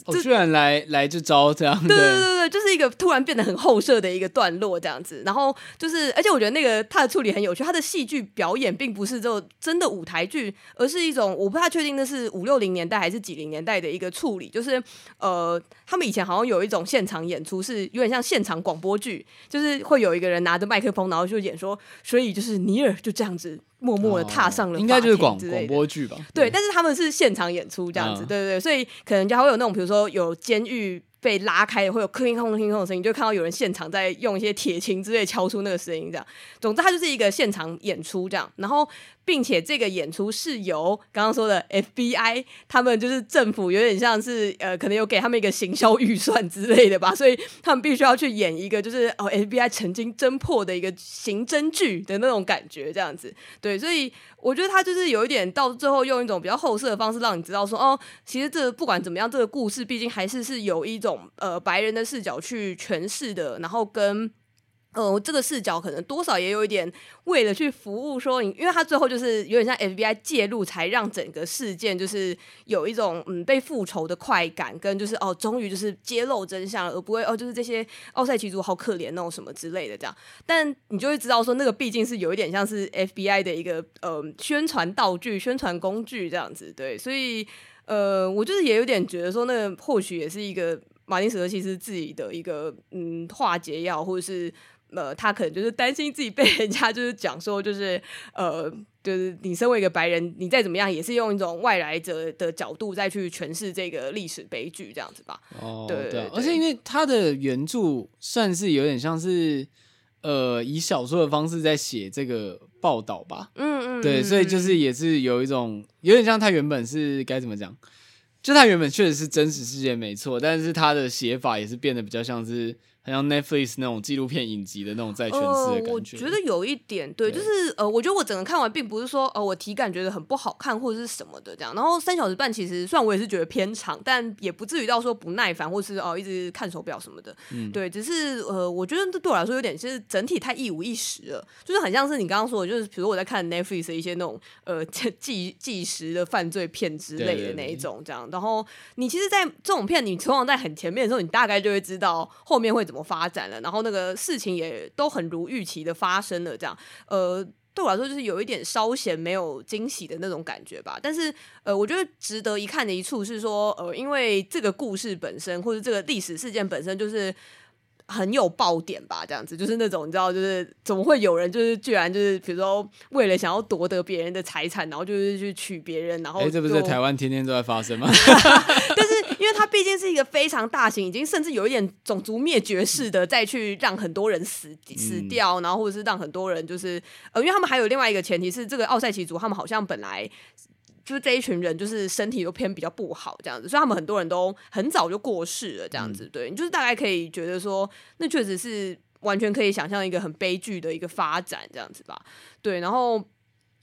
Speaker 1: 哦，居然来来这招这样，
Speaker 2: 对对对对，就是一个突然变得很后设的一个段落这样子，然后就是，而且我觉得那个他的处理很有趣，他的戏剧表演并不是这种真的舞台剧，而是一种我不太确定那是五六零年代还是几零年代的一个处理，就是呃，他们以前好像有一种现场演出是有点像现场广播剧，就是会有一个人拿着麦克风，然后就演说，所以就是尼尔就这样子。默默的踏上了，
Speaker 1: 应该就是广广播剧吧？
Speaker 2: 对，但是他们是现场演出这样子，对对对，所以可能就还会有那种，比如说有监狱。被拉开会有哐哐哐哐的声音，就看到有人现场在用一些铁琴之类敲出那个声音，这样。总之，它就是一个现场演出这样。然后，并且这个演出是由刚刚说的 FBI，他们就是政府有点像是呃，可能有给他们一个行销预算之类的吧，所以他们必须要去演一个就是哦 FBI 曾经侦破的一个刑侦剧的那种感觉这样子。对，所以我觉得他就是有一点到最后用一种比较后设的方式让你知道说哦，其实这不管怎么样，这个故事毕竟还是是有一种。呃，白人的视角去诠释的，然后跟呃这个视角可能多少也有一点为了去服务说，因为他最后就是有点像 FBI 介入，才让整个事件就是有一种嗯被复仇的快感，跟就是哦终于就是揭露真相，而不会哦就是这些奥赛奇族好可怜那种什么之类的这样。但你就会知道说，那个毕竟是有一点像是 FBI 的一个呃宣传道具、宣传工具这样子，对，所以呃我就是也有点觉得说，那个或许也是一个。马丁·史柯西是自己的一个嗯化解药，或者是呃，他可能就是担心自己被人家就是讲说，就是呃，就是你身为一个白人，你再怎么样也是用一种外来者的角度再去诠释这个历史悲剧这样子吧。
Speaker 1: 哦，对，对，对，而且因为他的原著算是有点像是呃以小说的方式在写这个报道吧。嗯，嗯嗯，对，所以就是也是有一种有点像他原本是该怎么讲。就他原本确实是真实事件没错，但是他的写法也是变得比较像是。很像 Netflix 那种纪录片影集的那种在诠释的感觉，呃，
Speaker 2: 我觉得有一点对，对就是呃，我觉得我整个看完并不是说呃，我体感觉得很不好看或者是什么的这样。然后三小时半其实虽然我也是觉得偏长，但也不至于到说不耐烦或是哦、呃、一直看手表什么的。嗯，对，只是呃，我觉得这对我来说有点，其实整体太一五一十了，就是很像是你刚刚说的，就是比如我在看 Netflix 的一些那种呃纪纪实的犯罪片之类的那一种这样。然后你其实，在这种片你通常在很前面的时候，你大概就会知道后面会怎么。怎么发展了？然后那个事情也都很如预期的发生了，这样，呃，对我来说就是有一点稍显没有惊喜的那种感觉吧。但是，呃，我觉得值得一看的一处是说，呃，因为这个故事本身或者这个历史事件本身就是。很有爆点吧，这样子就是那种你知道，就是怎么会有人就是居然就是比如说为了想要夺得别人的财产，然后就是去娶别人，然后哎、欸，
Speaker 1: 这不是在台湾天天都在发生吗？
Speaker 2: 但是因为它毕竟是一个非常大型，已经甚至有一点种族灭绝式的，再去让很多人死死掉，然后或者是让很多人就是呃，因为他们还有另外一个前提是这个奥赛奇族，他们好像本来。就是这一群人，就是身体都偏比较不好这样子，所以他们很多人都很早就过世了这样子。对，你就是大概可以觉得说，那确实是完全可以想象一个很悲剧的一个发展这样子吧。对，然后，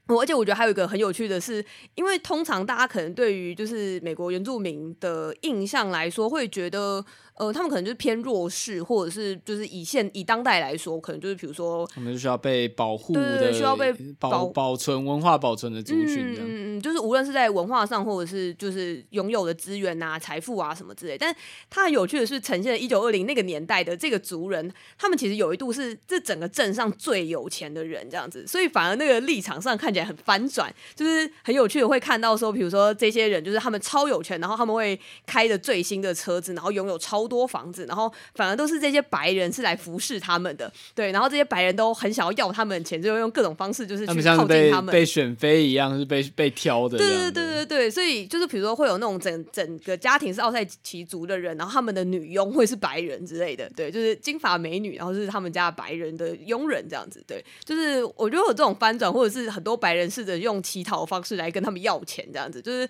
Speaker 2: 而且我觉得还有一个很有趣的是，因为通常大家可能对于就是美国原住民的印象来说，会觉得。呃，他们可能就是偏弱势，或者是就是以现以当代来说，可能就是比如说，
Speaker 1: 他们就需要被保护的，
Speaker 2: 需要被保
Speaker 1: 保，保存文化保存的族群，
Speaker 2: 嗯嗯，就是无论是在文化上，或者是就是拥有的资源啊、财富啊什么之类。但它很有趣的是，呈现了一九二零那个年代的这个族人，他们其实有一度是这整个镇上最有钱的人，这样子，所以反而那个立场上看起来很翻转，就是很有趣的会看到说，比如说这些人就是他们超有钱，然后他们会开着最新的车子，然后拥有超。多房子，然后反而都是这些白人是来服侍他们的，对，然后这些白人都很想要要他们的钱，就用各种方式就是去靠近他们，
Speaker 1: 他们被选妃一样，是被被挑的。
Speaker 2: 对对对对对，所以就是比如说会有那种整整个家庭是奥赛奇族的人，然后他们的女佣会是白人之类的，对，就是金发美女，然后是他们家白人的佣人这样子，对，就是我觉得有这种翻转，或者是很多白人试着用乞讨的方式来跟他们要钱这样子，就是。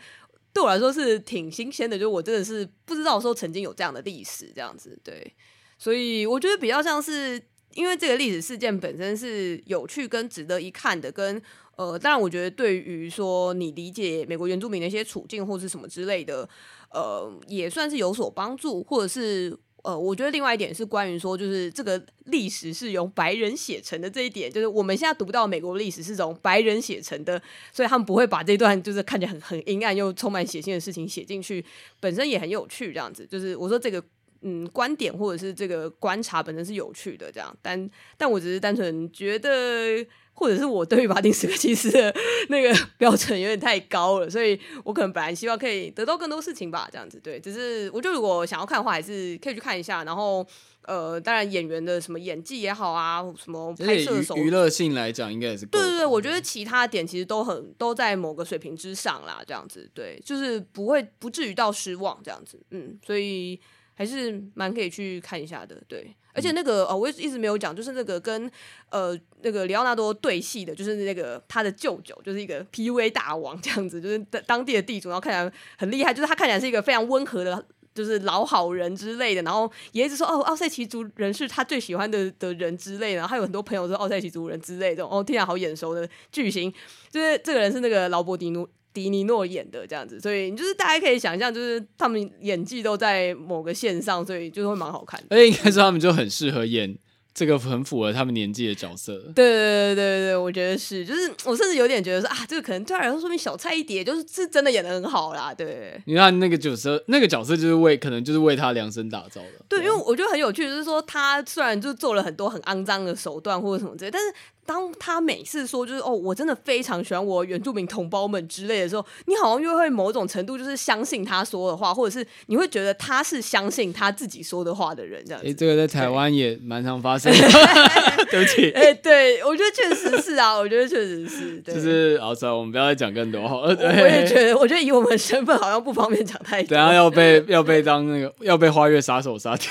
Speaker 2: 对我来说是挺新鲜的，就我真的是不知道说曾经有这样的历史这样子，对，所以我觉得比较像是因为这个历史事件本身是有趣跟值得一看的，跟呃，当然我觉得对于说你理解美国原住民的一些处境或是什么之类的，呃，也算是有所帮助，或者是。呃，我觉得另外一点是关于说，就是这个历史是由白人写成的这一点，就是我们现在读到美国历史是从白人写成的，所以他们不会把这段就是看起来很很阴暗又充满血腥的事情写进去，本身也很有趣。这样子，就是我说这个嗯观点或者是这个观察本身是有趣的，这样，但但我只是单纯觉得。或者是我对于马丁·斯科西斯的 那个标准有点太高了，所以我可能本来希望可以得到更多事情吧，这样子对。只是我觉得如果想要看的话，还是可以去看一下。然后呃，当然演员的什么演技也好啊，什么拍摄手
Speaker 1: 娱乐性来讲，应该也是
Speaker 2: 对对对。我觉得其他点其实都很都在某个水平之上啦，这样子对，就是不会不至于到失望这样子，嗯，所以还是蛮可以去看一下的，对。而且那个呃、哦，我一直没有讲，就是那个跟呃那个里奥纳多对戏的，就是那个他的舅舅，就是一个 PUA 大王这样子，就是当地的地主，然后看起来很厉害，就是他看起来是一个非常温和的，就是老好人之类的，然后也一直说哦，奥赛奇族人是他最喜欢的的人之类的，然后他有很多朋友是奥赛奇族人之类的，这种哦，听起来好眼熟的巨星，就是这个人是那个劳勃迪努。迪尼诺演的这样子，所以你就是大家可以想象，就是他们演技都在某个线上，所以就会蛮好看的。
Speaker 1: 而且应该说他们就很适合演。这个很符合他们年纪的角色。
Speaker 2: 对对对对对，我觉得是，就是我甚至有点觉得说啊，这个可能对他来说说明小菜一碟，就是是真的演得很好啦。对，
Speaker 1: 你看那个角色，那个角色就是为可能就是为他量身打造的。
Speaker 2: 对，因为我觉得很有趣，就是说他虽然就做了很多很肮脏的手段或者什么之类，但是当他每次说就是哦，我真的非常喜欢我原住民同胞们之类的时候，你好像又会某种程度就是相信他说的话，或者是你会觉得他是相信他自己说的话的人这样子。哎，
Speaker 1: 这个在台湾也蛮常发生的。对不起，
Speaker 2: 哎、欸，对我觉得确实是啊，我觉得确实是，对
Speaker 1: 就是好，算了，我们不要再讲更多好了。我
Speaker 2: 也觉得，我觉得以我们身份，好像不方便讲太多。
Speaker 1: 等下要被要被当那个要被花月杀手杀掉。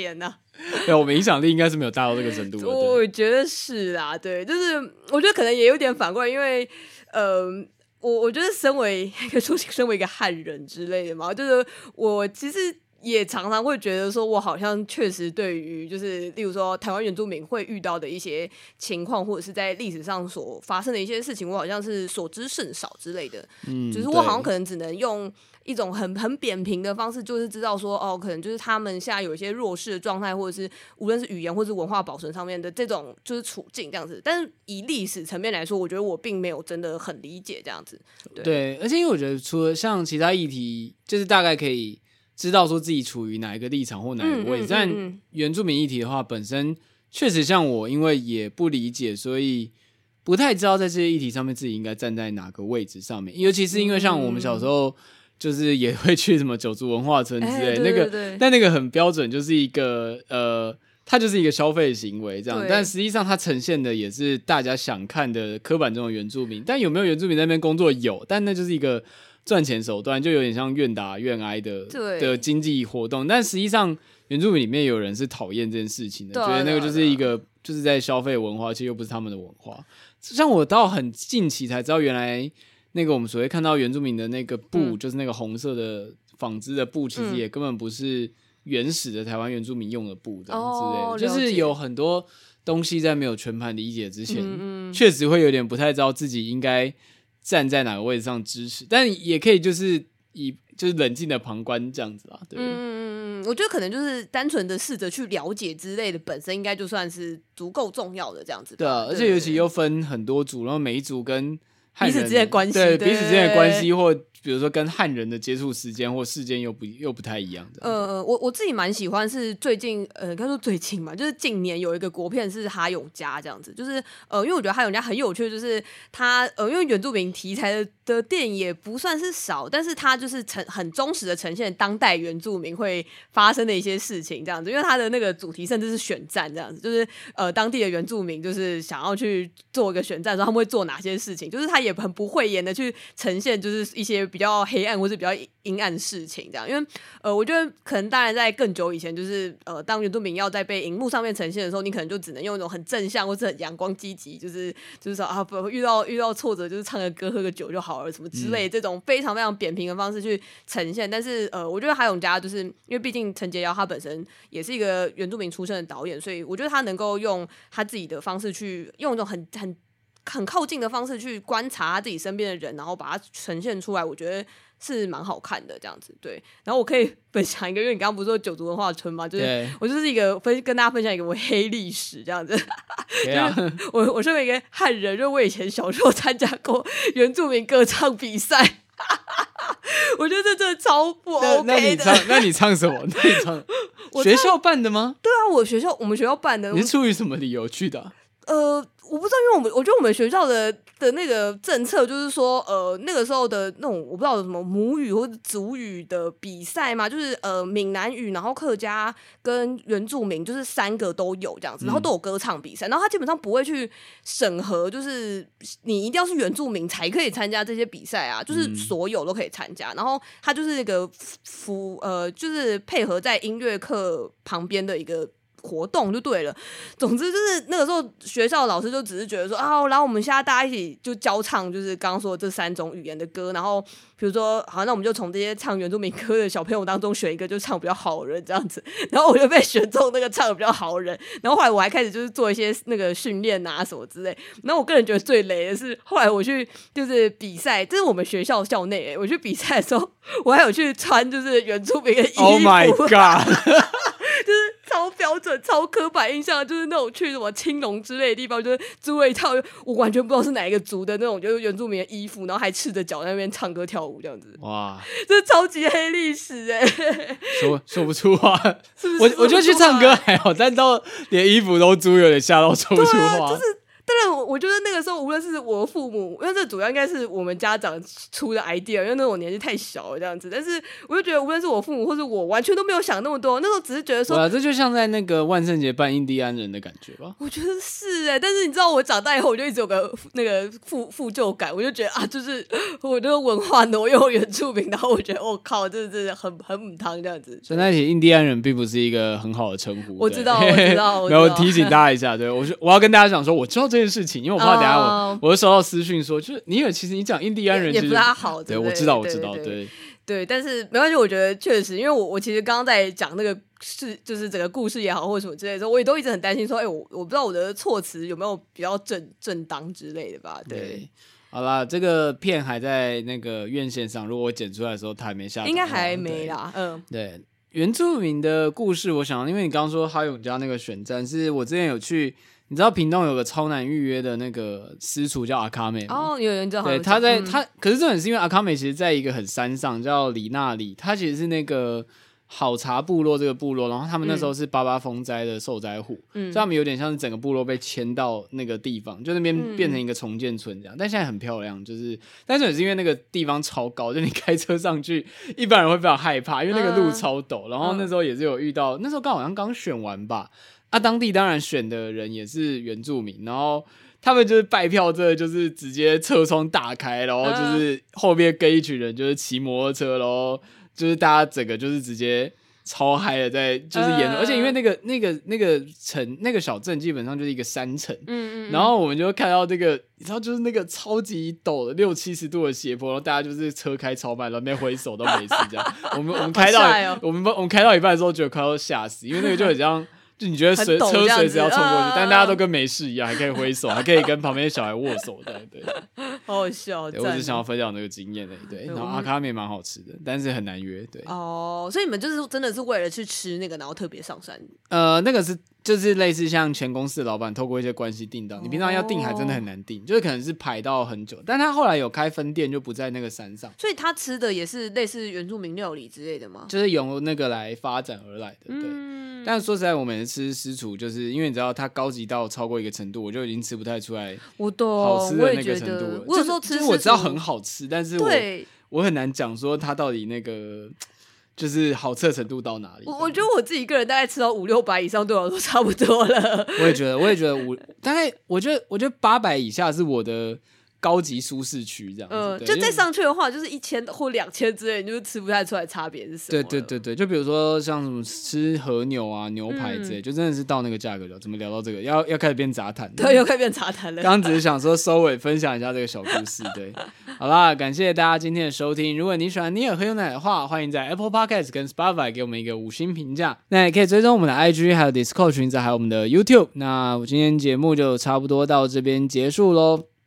Speaker 2: 天哪！
Speaker 1: 对，我们影响力应该是没有大到这个程度。
Speaker 2: 我觉得是啊，对，就是我觉得可能也有点反过来，因为呃。我我觉得身为可以说身为一个汉人之类的嘛，就是我其实。也常常会觉得说，我好像确实对于就是，例如说台湾原住民会遇到的一些情况，或者是在历史上所发生的一些事情，我好像是所知甚少之类的。嗯，就是我好像可能只能用一种很很扁平的方式，就是知道说，哦，可能就是他们现在有一些弱势的状态，或者是无论是语言或者是文化保存上面的这种就是处境这样子。但是以历史层面来说，我觉得我并没有真的很理解这样子。对，
Speaker 1: 对，而且因为我觉得除了像其他议题，就是大概可以。知道说自己处于哪一个立场或哪一个位置，嗯嗯嗯嗯，但原住民议题的话，本身确实像我，因为也不理解，所以不太知道在这些议题上面自己应该站在哪个位置上面。尤其是因为像我们小时候，就是也会去什么九族文化村之类，欸、那个，但那个很标准，就是一个呃，它就是一个消费行为这样。但实际上，它呈现的也是大家想看的刻板中的原住民。但有没有原住民在那边工作？有，但那就是一个。赚钱手段就有点像愿打愿挨的的经济活动，但实际上原住民里面有人是讨厌这件事情的，觉得那个就是一个就是在消费文化，其实又不是他们的文化。像我到很近期才知道，原来那个我们所谓看到原住民的那个布，嗯、就是那个红色的纺织的布，其实也根本不是原始的台湾原住民用的布这样之类的，哦、就是有很多东西在没有全盘理解之前，确、嗯嗯、实会有点不太知道自己应该。站在哪个位置上支持，但也可以就是以就是冷静的旁观这样子啦。对，
Speaker 2: 嗯，我觉得可能就是单纯的试着去了解之类的，本身应该就算是足够重要的这样子。
Speaker 1: 对啊，而且尤其又分很多组，然后每一组跟
Speaker 2: 彼此之间的关系，
Speaker 1: 对，对彼此之间的关系或。比如说跟汉人的接触时间或事件又不又不太一样的。
Speaker 2: 呃，我我自己蛮喜欢是最近呃，该说最近嘛，就是近年有一个国片是哈永家这样子，就是呃，因为我觉得哈永家很有趣，就是他呃，因为原住民题材的的电影也不算是少，但是他就是呈很忠实的呈现当代原住民会发生的一些事情这样子，因为他的那个主题甚至是选战这样子，就是呃当地的原住民就是想要去做一个选战的时候，他们会做哪些事情，就是他也很不讳言的去呈现，就是一些。比较黑暗或是比较阴暗的事情，这样，因为呃，我觉得可能当然在更久以前，就是呃，当原住民要在被荧幕上面呈现的时候，你可能就只能用一种很正向或是很阳光积极，就是就是说啊，不遇到遇到挫折，就是唱个歌喝个酒就好了，什么之类的这种非常非常扁平的方式去呈现。但是呃，我觉得哈永家就是因为毕竟陈洁瑶他本身也是一个原住民出身的导演，所以我觉得他能够用他自己的方式去用一种很很。很靠近的方式去观察他自己身边的人，然后把它呈现出来，我觉得是蛮好看的这样子。对，然后我可以 分享一个，因为你刚刚不是说九族文化村嘛，就是我就是一个分跟大家分享一个我黑历史这样子。对啊，我我身为一个汉人，就我以前小时候参加过原住民歌唱比赛，我觉得这真的超不 OK 的。那你唱，
Speaker 1: 那你唱什么？那你唱 学校办的吗？
Speaker 2: 对啊，我学校我们学校办的。
Speaker 1: 你是出于什么理由去的啊？
Speaker 2: 呃。我不知道，因为我们我觉得我们学校的的那个政策就是说，呃，那个时候的那种我不知道有什么母语或者族语的比赛嘛，就是呃闽南语，然后客家跟原住民，就是三个都有这样子，然后都有歌唱比赛，然后他基本上不会去审核，就是你一定要是原住民才可以参加这些比赛啊，就是所有都可以参加，然后他就是那个辅呃，就是配合在音乐课旁边的一个。活动就对了，总之就是那个时候学校老师就只是觉得说啊，然后我们现在大家一起就教唱，就是刚刚说的这三种语言的歌，然后比如说好，那我们就从这些唱原住民歌的小朋友当中选一个就唱比较好的人这样子，然后我就被选中那个唱的比较好的人，然后后来我还开始就是做一些那个训练啊什么之类，然后我个人觉得最雷的是后来我去就是比赛，这是我们学校校内，我去比赛的时候我还有去穿就是原住民的衣服
Speaker 1: ，Oh my God！
Speaker 2: 标准、超刻板印象，就是那种去什么青龙之类的地方，就是租了一套我完全不知道是哪一个族的那种，就是原住民的衣服，然后还赤着脚在那边唱歌跳舞这样子。哇，这是超级黑历史哎、欸！
Speaker 1: 说说不出话，是不是我我就去唱歌还好，但到连衣服都租，有点吓到说不出
Speaker 2: 话。我我觉得那个时候，无论是我父母，因为这主要应该是我们家长出的 idea，因为那种年纪太小了这样子。但是，我就觉得，无论是我父母或是我，完全都没有想那么多。那时候只是觉得说，
Speaker 1: 啊，这就像在那个万圣节扮印第安人的感觉吧。
Speaker 2: 我觉得是哎、欸，但是你知道，我长大以后，我就一直有个那个负负疚感，我就觉得啊，就是 我这个文化挪用原住民，然后我觉得我、哦、靠，这这很很母汤这样子。
Speaker 1: 所以那印第安人并不是一个很好的称呼。
Speaker 2: 我知道，我知道，
Speaker 1: 没有提醒大家一下，对我我要跟大家讲说，我知道这。这件事情，因为我怕等下我、哦、我会收到私讯说，就是你以为其实你讲印第安人
Speaker 2: 也不大好，
Speaker 1: 对，我知道，我知道，对。
Speaker 2: 对，但是没关系，我觉得确实，因为我我其实刚刚在讲那个事，就是整个故事也好，或者什么之类的时候，我也都一直很担心，说，哎，我我不知道我的措辞有没有比较正正当之类的吧？对，
Speaker 1: 对好啦，这个片还在那个院线上，如果我剪出来的时候，它还没下，
Speaker 2: 应该还没啦。嗯，
Speaker 1: 对，原住民的故事，我想，因为你刚刚说哈永家那个选战，是我之前有去。你知道屏东有个超难预约的那个私厨叫阿卡美吗？
Speaker 2: 哦，有人知道。对，
Speaker 1: 他在、嗯、他，可是这很是因为阿卡美其实在一个很山上叫里纳里，他其实是那个好茶部落这个部落，然后他们那时候是八八风灾的受灾户，嗯，所以他们有点像是整个部落被迁到那个地方，就那边变成一个重建村这样，嗯、但现在很漂亮，就是，但是也是因为那个地方超高，就你开车上去，一般人会比较害怕，因为那个路超陡，嗯、然后那时候也是有遇到，那时候刚好像刚选完吧。啊，当地当然选的人也是原住民，然后他们就是拜票，这就是直接车窗打开，然后就是后面跟一群人就是骑摩托车，然后就是大家整个就是直接超嗨的在就是演，而且因为那个那个那个城那个小镇基本上就是一个山城，嗯嗯，然后我们就看到这个，你知道就是那个超级陡的六七十度的斜坡，然后大家就是车开超慢，然后没挥手都没事这样。我们我们开到我们我们开到一半的时候，觉得快要吓死，因为那个就很像。就你觉得随车随时要冲过去，呃、但大家都跟没事一样，还可以挥手，还可以跟旁边的小孩握手的，对，
Speaker 2: 好好笑。
Speaker 1: 我只想要分享那个经验的，对。然后阿卡面蛮好吃的，但是很难约，对。
Speaker 2: 哦，所以你们就是真的是为了去吃那个，然后特别上山。
Speaker 1: 呃，那个是就是类似像前公司的老板透过一些关系订到，你平常要订还真的很难订，就是可能是排到很久。但他后来有开分店，就不在那个山上。
Speaker 2: 所以他吃的也是类似原住民料理之类的吗？
Speaker 1: 就是由那个来发展而来的，对。嗯但是说实在，我每次吃私厨，就是因为你知道它高级到超过一个程度，我就已经吃不太出来好吃的那个程度了。
Speaker 2: 我有时候吃，
Speaker 1: 就是我知道很好吃，但是我我很难讲说它到底那个就是好吃的程度到哪里。
Speaker 2: 我我觉得我自己一个人大概吃到五六百以上，对我来说差不多了。
Speaker 1: 我也觉得，我也觉得五大概，我觉得我觉得八百以下是我的。高级舒适区这样子，嗯，
Speaker 2: 就再上去的话，就是一千或两千之类，你就吃不太出来差别是什么。
Speaker 1: 对对对对，就比如说像什么吃和牛啊、牛排之类，就真的是到那个价格了。怎么聊到这个？要要开始变杂谈？
Speaker 2: 对，又开始变杂谈了。
Speaker 1: 刚刚只是想说收尾，分享一下这个小故事。对，好啦，感谢大家今天的收听。如果你喜欢尼尔喝牛奶的话，欢迎在 Apple Podcast 跟 Spotify 给我们一个五星评价。那也可以追踪我们的 IG，还有 Discord 群组，还有我们的 YouTube。那我今天节目就差不多到这边结束喽。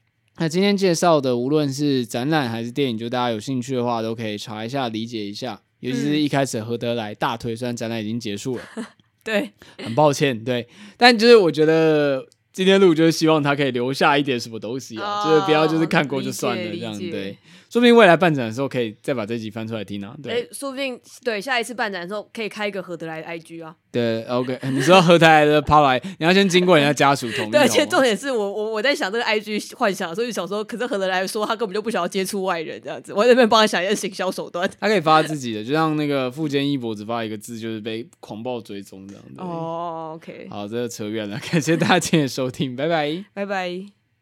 Speaker 1: 那今天介绍的，无论是展览还是电影，就大家有兴趣的话，都可以查一下、理解一下。尤其是一开始合得来大推，虽然展览已经结束了，
Speaker 2: 对，
Speaker 1: 很抱歉，对，但就是我觉得今天录就是希望他可以留下一点什么东西啊，哦、就是不要就是看过就算了这样，对。说不定未来办展的时候可以再把这集翻出来听啊！对，
Speaker 2: 诶，说不定对下一次办展的时候可以开一个合得来的 IG 啊。
Speaker 1: 对，OK，你说合得来的抛来，你要先经过人家家属同意。
Speaker 2: 对，而且重点是我我我在想这个 IG 幻想，所以想说，可是合得来说他根本就不想要接触外人这样子，我在那边帮他想一些行销手段。
Speaker 1: 他可以发自己的，就像那个富坚义博只发一个字，就是被狂暴追踪这样子。
Speaker 2: 哦，OK，
Speaker 1: 好，这个扯远了，感谢大家今天的收听，拜拜，
Speaker 2: 拜拜。